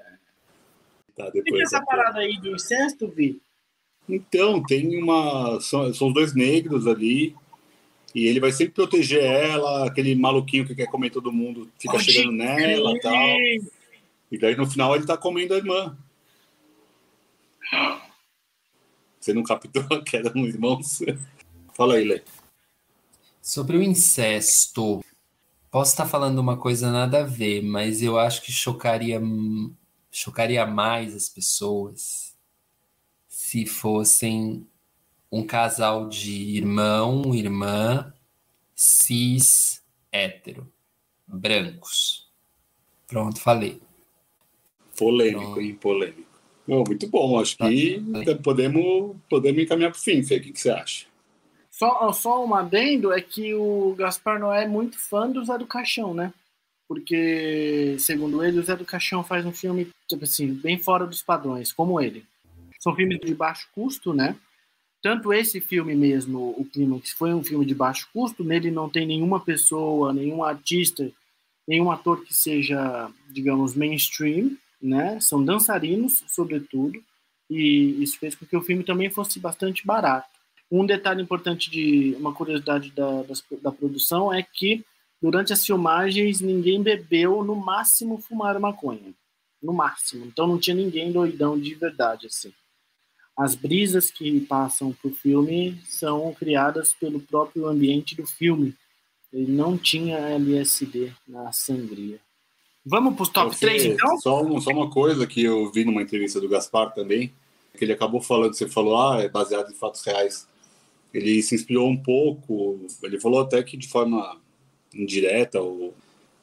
Tá, depois, essa parada aí do incesto, Vi? Então, tem uma. São, são os dois negros ali, e ele vai sempre proteger ela, aquele maluquinho que quer comer todo mundo, fica chegando nela e tal. E daí no final ele tá comendo a irmã. Você não captou que eram irmãos? Fala aí, Lê. Sobre o incesto, posso estar falando uma coisa nada a ver, mas eu acho que chocaria, chocaria mais as pessoas se fossem um casal de irmão, irmã, cis, hétero, brancos. Pronto, falei. Polêmico, Pronto. hein? Polêmico. Oh, muito bom, acho que podemos, podemos encaminhar para o fim, Fê. O que, que você acha? Só, só um adendo é que o Gaspar Noé é muito fã do Zé do Caixão, né? Porque, segundo ele, o Zé do Caixão faz um filme, tipo assim, bem fora dos padrões, como ele. São filmes de baixo custo, né? Tanto esse filme mesmo, o Clímax, foi um filme de baixo custo, nele não tem nenhuma pessoa, nenhum artista, nenhum ator que seja, digamos, mainstream, né? São dançarinos, sobretudo, e isso fez com que o filme também fosse bastante barato. Um detalhe importante de uma curiosidade da, da, da, produção é que durante as filmagens ninguém bebeu, no máximo fumaram maconha, no máximo. Então não tinha ninguém doidão de verdade assim. As brisas que passam pro filme são criadas pelo próprio ambiente do filme. Ele não tinha LSD na sangria. Vamos para os top 3, então? Só, só uma coisa que eu vi numa entrevista do Gaspar também, que ele acabou falando, você falou, ah, é baseado em fatos reais ele se inspirou um pouco, ele falou até que de forma indireta ou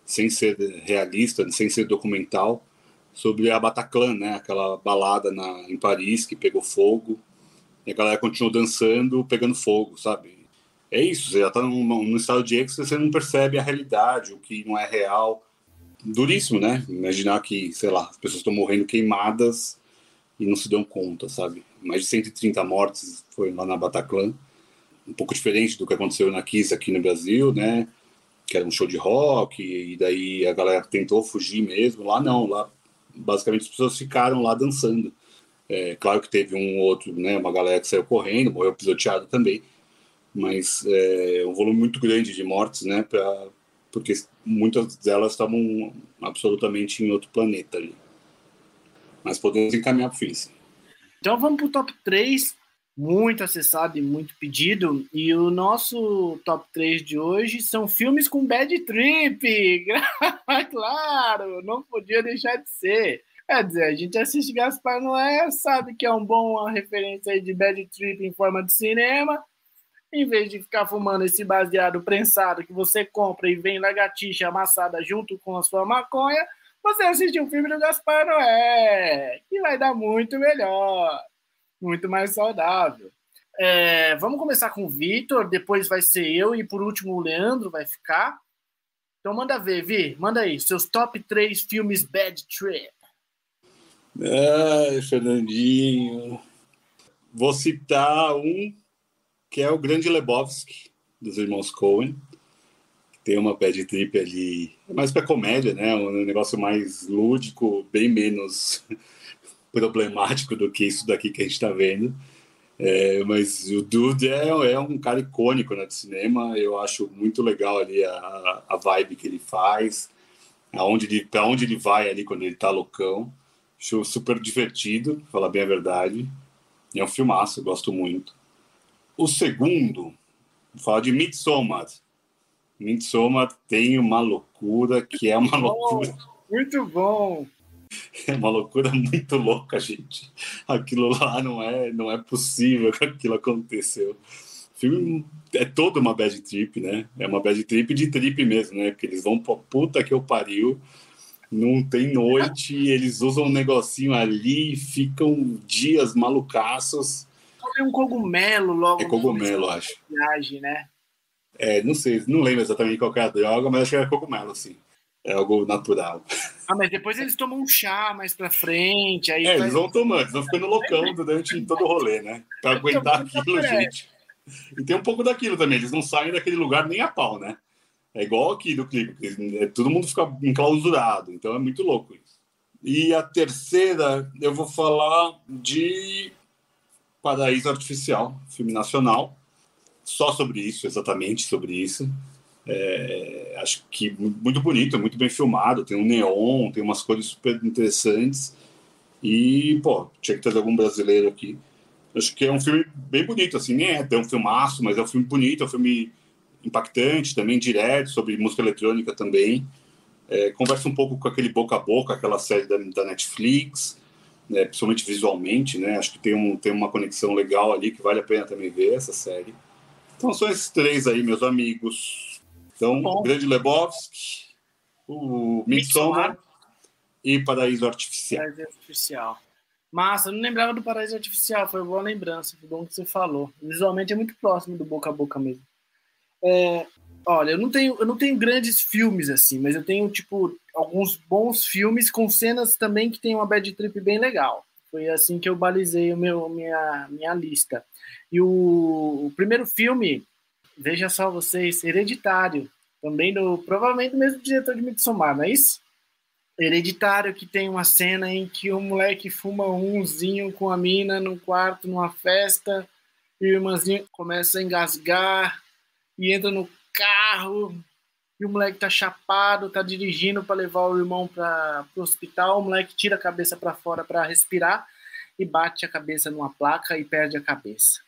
sem ser realista, sem ser documental, sobre a Bataclan, né? Aquela balada na, em Paris que pegou fogo e a galera continuou dançando, pegando fogo, sabe? É isso, você já tá num, num estado de êxtase, você não percebe a realidade, o que não é real. Duríssimo, né? Imaginar que, sei lá, as pessoas estão morrendo queimadas e não se dão conta, sabe? Mais de 130 mortes foi lá na Bataclan. Um pouco diferente do que aconteceu na Kiss aqui no Brasil, né? Que era um show de rock, e daí a galera tentou fugir mesmo. Lá não, lá basicamente as pessoas ficaram lá dançando. É, claro que teve um outro, né, uma galera que saiu correndo, morreu pisoteado também, mas é um volume muito grande de mortes, né, pra, porque muitas delas estavam absolutamente em outro planeta ali. Mas podemos encaminhar para o fim. Então vamos para o top 3, muito acessado e muito pedido. E o nosso top 3 de hoje são filmes com bad trip. claro, não podia deixar de ser. Quer dizer, a gente assiste Gaspar Noé, sabe que é um bom referência de bad trip em forma de cinema. Em vez de ficar fumando esse baseado prensado que você compra e vem lagartixa amassada junto com a sua maconha, você assiste um filme do Gaspar Noé, que vai dar muito melhor, muito mais saudável. É, vamos começar com o Vitor, depois vai ser eu e por último o Leandro vai ficar. Então manda ver, Vi, manda aí, seus top 3 filmes Bad Trip. Ai, Fernandinho. Vou citar um que é o Grande Lebowski, dos irmãos Coen tem uma bad trip ali, mais para comédia, né? Um negócio mais lúdico, bem menos problemático do que isso daqui que a gente está vendo. É, mas o Dude é, é, um cara icônico né, do cinema. Eu acho muito legal ali a, a vibe que ele faz, aonde ele, para onde ele vai ali quando ele tá loucão. Acho super divertido, pra falar bem a verdade. É um filmaço, gosto muito. O segundo, vou falar de Midsommar, Midsommar tem uma loucura que é uma loucura. Muito bom! É uma loucura muito louca, gente. Aquilo lá não é, não é possível que aquilo aconteceu. O filme é toda uma bad trip, né? É uma bad trip de trip mesmo, né? Porque eles vão pra puta que eu pariu, não tem noite, eles usam um negocinho ali, ficam dias malucaços. É um cogumelo logo. É cogumelo, acho. Viagem, né? É, não sei, não lembro exatamente qual é a droga, mas acho que era cogumelo, assim. É algo natural. Ah, mas depois eles tomam um chá mais pra frente. Aí é, eles vão tomando, eles vão ficando loucão durante todo o rolê, né? Pra aguentar aquilo, gente. E tem um pouco daquilo também, eles não saem daquele lugar nem a pau, né? É igual aqui do clipe, é, todo mundo fica enclausurado, então é muito louco isso. E a terceira, eu vou falar de Paraíso Artificial, filme nacional, só sobre isso, exatamente sobre isso. É, acho que muito bonito, muito bem filmado, tem um neon, tem umas cores super interessantes. E, pô, tinha que trazer algum brasileiro aqui. Acho que é um filme bem bonito, assim, nem é, é um filmaço, mas é um filme bonito, é um filme impactante, também direto, sobre música eletrônica também. É, conversa um pouco com aquele boca a boca, aquela série da, da Netflix, né, principalmente visualmente, né? Acho que tem, um, tem uma conexão legal ali que vale a pena também ver essa série. Então são esses três aí, meus amigos. Então, Bom. Grande Lebowski, o Midsommar e Paraíso Artificial. Paraíso Artificial. Massa, eu não lembrava do Paraíso Artificial, foi boa lembrança, foi bom que você falou. Visualmente é muito próximo do boca a boca mesmo. É, olha, eu não tenho, eu não tenho grandes filmes assim, mas eu tenho tipo alguns bons filmes com cenas também que tem uma bad trip bem legal. Foi assim que eu balizei o meu minha minha lista. E o, o primeiro filme, veja só vocês, Hereditário, também do provavelmente do mesmo diretor de Midsommar, não é isso? Hereditário que tem uma cena em que o moleque fuma umzinho com a mina no quarto numa festa e o irmãzinho começa a engasgar e entra no carro e o moleque tá chapado, tá dirigindo para levar o irmão para o hospital, o moleque tira a cabeça para fora para respirar e bate a cabeça numa placa e perde a cabeça.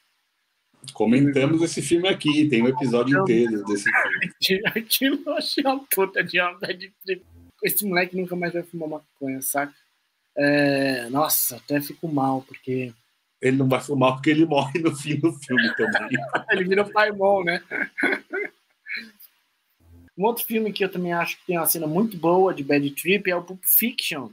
Comentamos esse filme aqui, tem um episódio inteiro desse filme. Aquilo eu achei uma puta de de Esse moleque nunca mais vai fumar maconha, saca? É... Nossa, até fico mal, porque. Ele não vai fumar porque ele morre no fim do filme também. ele vira Paimon, né? um outro filme que eu também acho que tem uma cena muito boa de Bad Trip é o Pulp Fiction.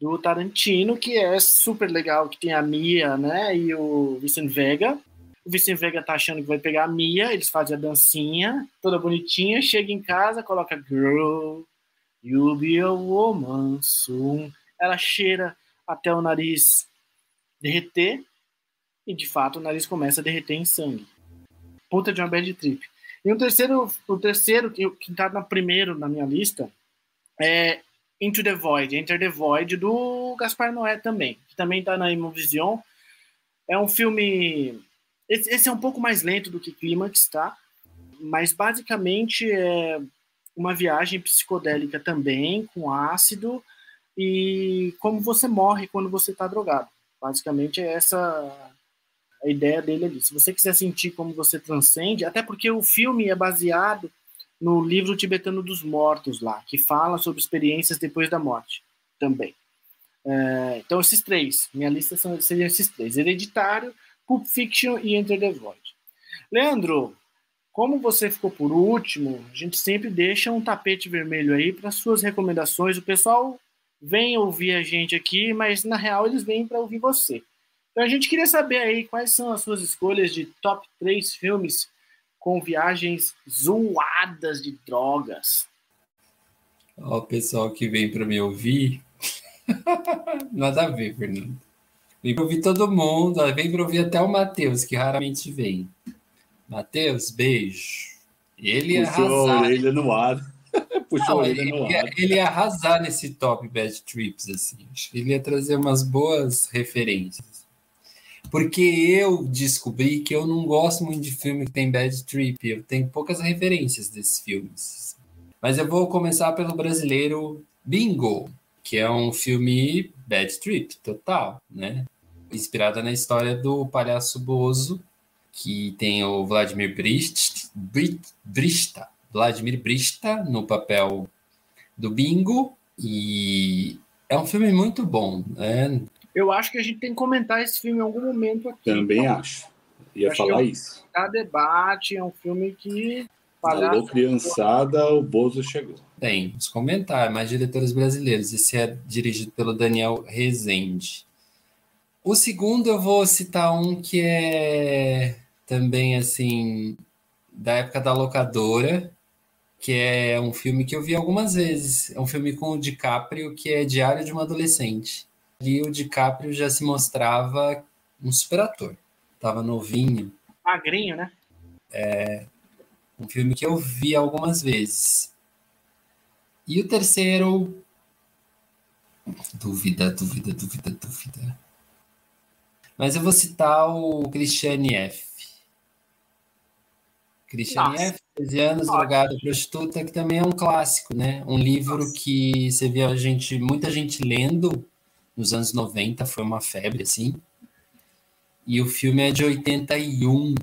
do Tarantino, que é super legal, que tem a Mia, né, e o Vincent Vega. O Vincent Vega tá achando que vai pegar a Mia, eles fazem a dancinha, toda bonitinha, chega em casa, coloca Girl, you'll be a woman soon. Ela cheira até o nariz derreter, e de fato o nariz começa a derreter em sangue. Puta de uma bad trip. E o terceiro, o terceiro que, que tá na primeiro na minha lista é Into the Void, Enter the Void, do Gaspar Noé também, que também tá na Imovision. É um filme. Esse, esse é um pouco mais lento do que Clímax, tá? Mas basicamente é uma viagem psicodélica também, com ácido, e como você morre quando você está drogado. Basicamente é essa a ideia dele ali. Se você quiser sentir como você transcende, até porque o filme é baseado no livro tibetano dos mortos lá, que fala sobre experiências depois da morte também. É, então esses três, minha lista são, seriam esses três: Hereditário, Pulp Fiction e Enter the Void. Leandro, como você ficou por último, a gente sempre deixa um tapete vermelho aí para suas recomendações. O pessoal vem ouvir a gente aqui, mas na real eles vêm para ouvir você. Então a gente queria saber aí quais são as suas escolhas de top 3 filmes com viagens zoadas de drogas. Ó, o pessoal que vem para me ouvir. Nada a ver, Fernando. Vem para ouvir todo mundo, vem para ouvir até o Matheus, que raramente vem. Matheus, beijo. Ele ia Puxou arrasar. a orelha no ar. Puxou Não, a orelha ele, no ar. Ele ia arrasar nesse top Bad Trips, assim. Ele ia trazer umas boas referências porque eu descobri que eu não gosto muito de filme que tem bad trip. Eu tenho poucas referências desses filmes. Mas eu vou começar pelo brasileiro Bingo, que é um filme bad trip total, né? Inspirada na história do palhaço Bozo, que tem o Vladimir Brist, Brista, Vladimir Brista no papel do Bingo e é um filme muito bom, né? Eu acho que a gente tem que comentar esse filme em algum momento aqui. Também então, acho. Ia acho falar é um, isso. Tá debate, é um filme que. Falou criançada, o Bozo chegou. Tem, vamos comentar, mais diretores brasileiros. Esse é dirigido pelo Daniel Rezende. O segundo eu vou citar um que é também assim da época da locadora, que é um filme que eu vi algumas vezes. É um filme com o DiCaprio que é Diário de uma Adolescente ali o DiCaprio já se mostrava um super ator. Tava novinho. Magrinho, né? É um filme que eu vi algumas vezes. E o terceiro. Dúvida, dúvida, dúvida, dúvida. Mas eu vou citar o Christiane F. Christiane Nossa. F, 13 anos, drogada, prostituta, que também é um clássico, né? Um livro Nossa. que você vê a gente, muita gente lendo nos anos 90 foi uma febre assim. E o filme é de 81.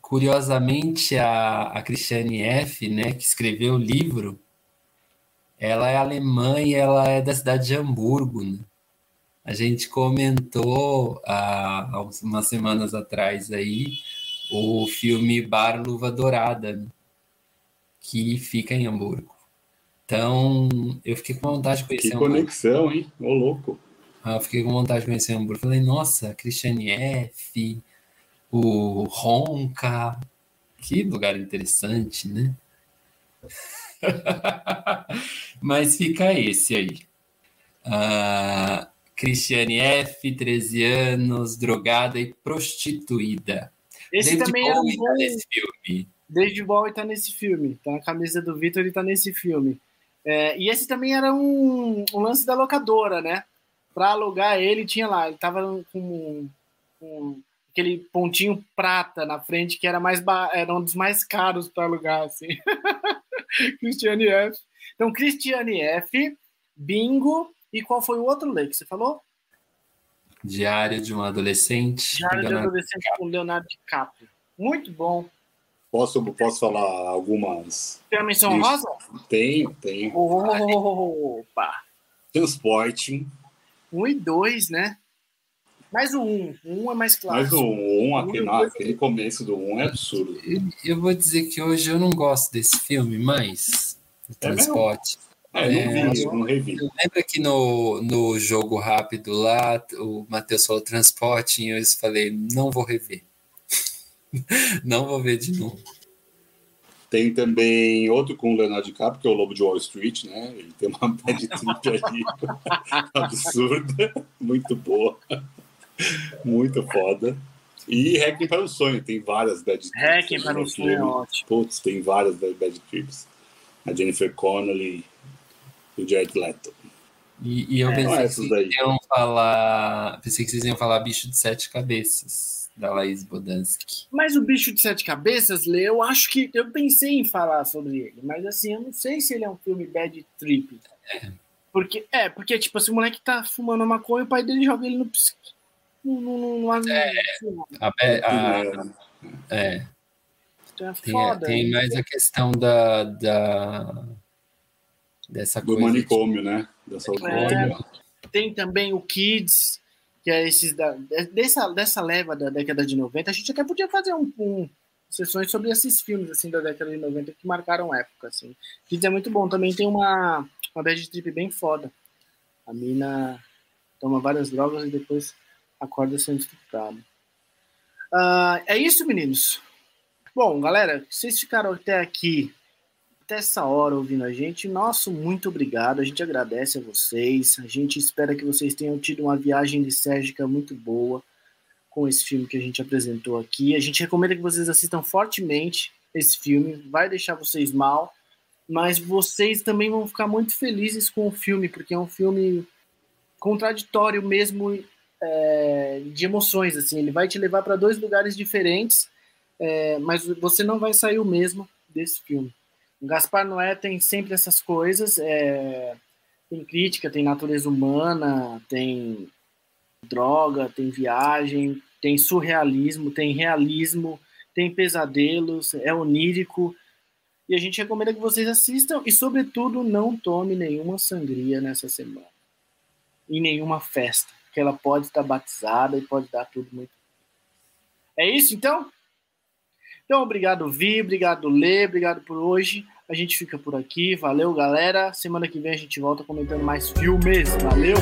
Curiosamente, a, a Christiane F., né, que escreveu o livro, ela é alemã e ela é da cidade de Hamburgo. Né? A gente comentou há, há umas semanas atrás aí o filme Bar Luva Dourada, que fica em Hamburgo. Então, eu fiquei com vontade de conhecer que conexão, hein? Ô, louco. Ah, eu fiquei com vontade de conhecer Hamburgo. Falei, nossa, Christiane F., o Ronca. Que lugar interessante, né? Mas fica esse aí. Uh, Cristiane F., 13 anos, drogada e prostituída. Esse David também é um bom... tá nesse filme. David Bowie tá nesse filme. Tá na camisa do Vitor e tá nesse filme. É, e esse também era um, um, lance da locadora, né? Para alugar ele, tinha lá, ele tava com, com, aquele pontinho prata na frente que era, mais era um dos mais caros para alugar, assim. Cristiane F. Então, Cristiane F, Bingo, e qual foi o outro lei que você falou? Diário de um Adolescente. Diário de um Adolescente com Leonardo DiCaprio. Muito bom. Posso, posso falar algumas. Tem a menção rosa? Tenho, tenho. Opa! Transporte. Um e dois, né? Mais o um. um é mais claro. Mas o um, aquele, um aquele começo do um é absurdo. Eu, eu, vou dizer que hoje eu não gosto desse filme, mas o é transporte. É, não é, vi, não revi. Lembra que no, no jogo rápido lá, o Matheus falou transporte, e eu falei, não vou rever. não vou ver de novo. Tem também outro com o Leonardo DiCaprio, que é o Lobo de Wall Street, né? Ele tem uma bad trip ali absurda, muito boa, muito foda. E Hacking para um Sonho, tem várias bad trips. Hacking para um Sonho, é ótimo. Putz, tem várias bad trips. A Jennifer Connelly e o Jared Leto. E, e eu é, pensei, que vocês iam falar, pensei que vocês iam falar Bicho de Sete Cabeças da Laís Bodansky. Mas o bicho de sete cabeças, Lê, eu acho que eu pensei em falar sobre ele, mas assim, eu não sei se ele é um filme bad trip. É. Porque, é, porque, tipo, assim, o moleque tá fumando maconha e o pai dele joga ele no. no, no, no, no é, a, a, é. Então é foda, tem, tem mais a questão da. da dessa Do coisa. manicômio, de... né? Dessa é, tem também o Kids, que é esses da, dessa, dessa leva da década de 90, a gente até podia fazer um, um sessões sobre esses filmes assim da década de 90 que marcaram época assim. Kids é muito bom, também tem uma uma bad trip bem foda. A mina toma várias drogas e depois acorda sendo estuprada. Uh, é isso, meninos. Bom, galera, vocês ficaram até aqui até essa hora ouvindo a gente. Nosso muito obrigado. A gente agradece a vocês. A gente espera que vocês tenham tido uma viagem lisérgica muito boa com esse filme que a gente apresentou aqui. A gente recomenda que vocês assistam fortemente esse filme. Vai deixar vocês mal, mas vocês também vão ficar muito felizes com o filme, porque é um filme contraditório mesmo é, de emoções. Assim, ele vai te levar para dois lugares diferentes, é, mas você não vai sair o mesmo desse filme. O Gaspar Noé tem sempre essas coisas, é, tem crítica, tem natureza humana, tem droga, tem viagem, tem surrealismo, tem realismo, tem pesadelos, é onírico. E a gente recomenda que vocês assistam e, sobretudo, não tome nenhuma sangria nessa semana. Em nenhuma festa, que ela pode estar batizada e pode dar tudo muito. É isso então? Então, obrigado, Vi, obrigado, Lê, obrigado por hoje. A gente fica por aqui. Valeu, galera. Semana que vem a gente volta comentando mais filmes. Valeu!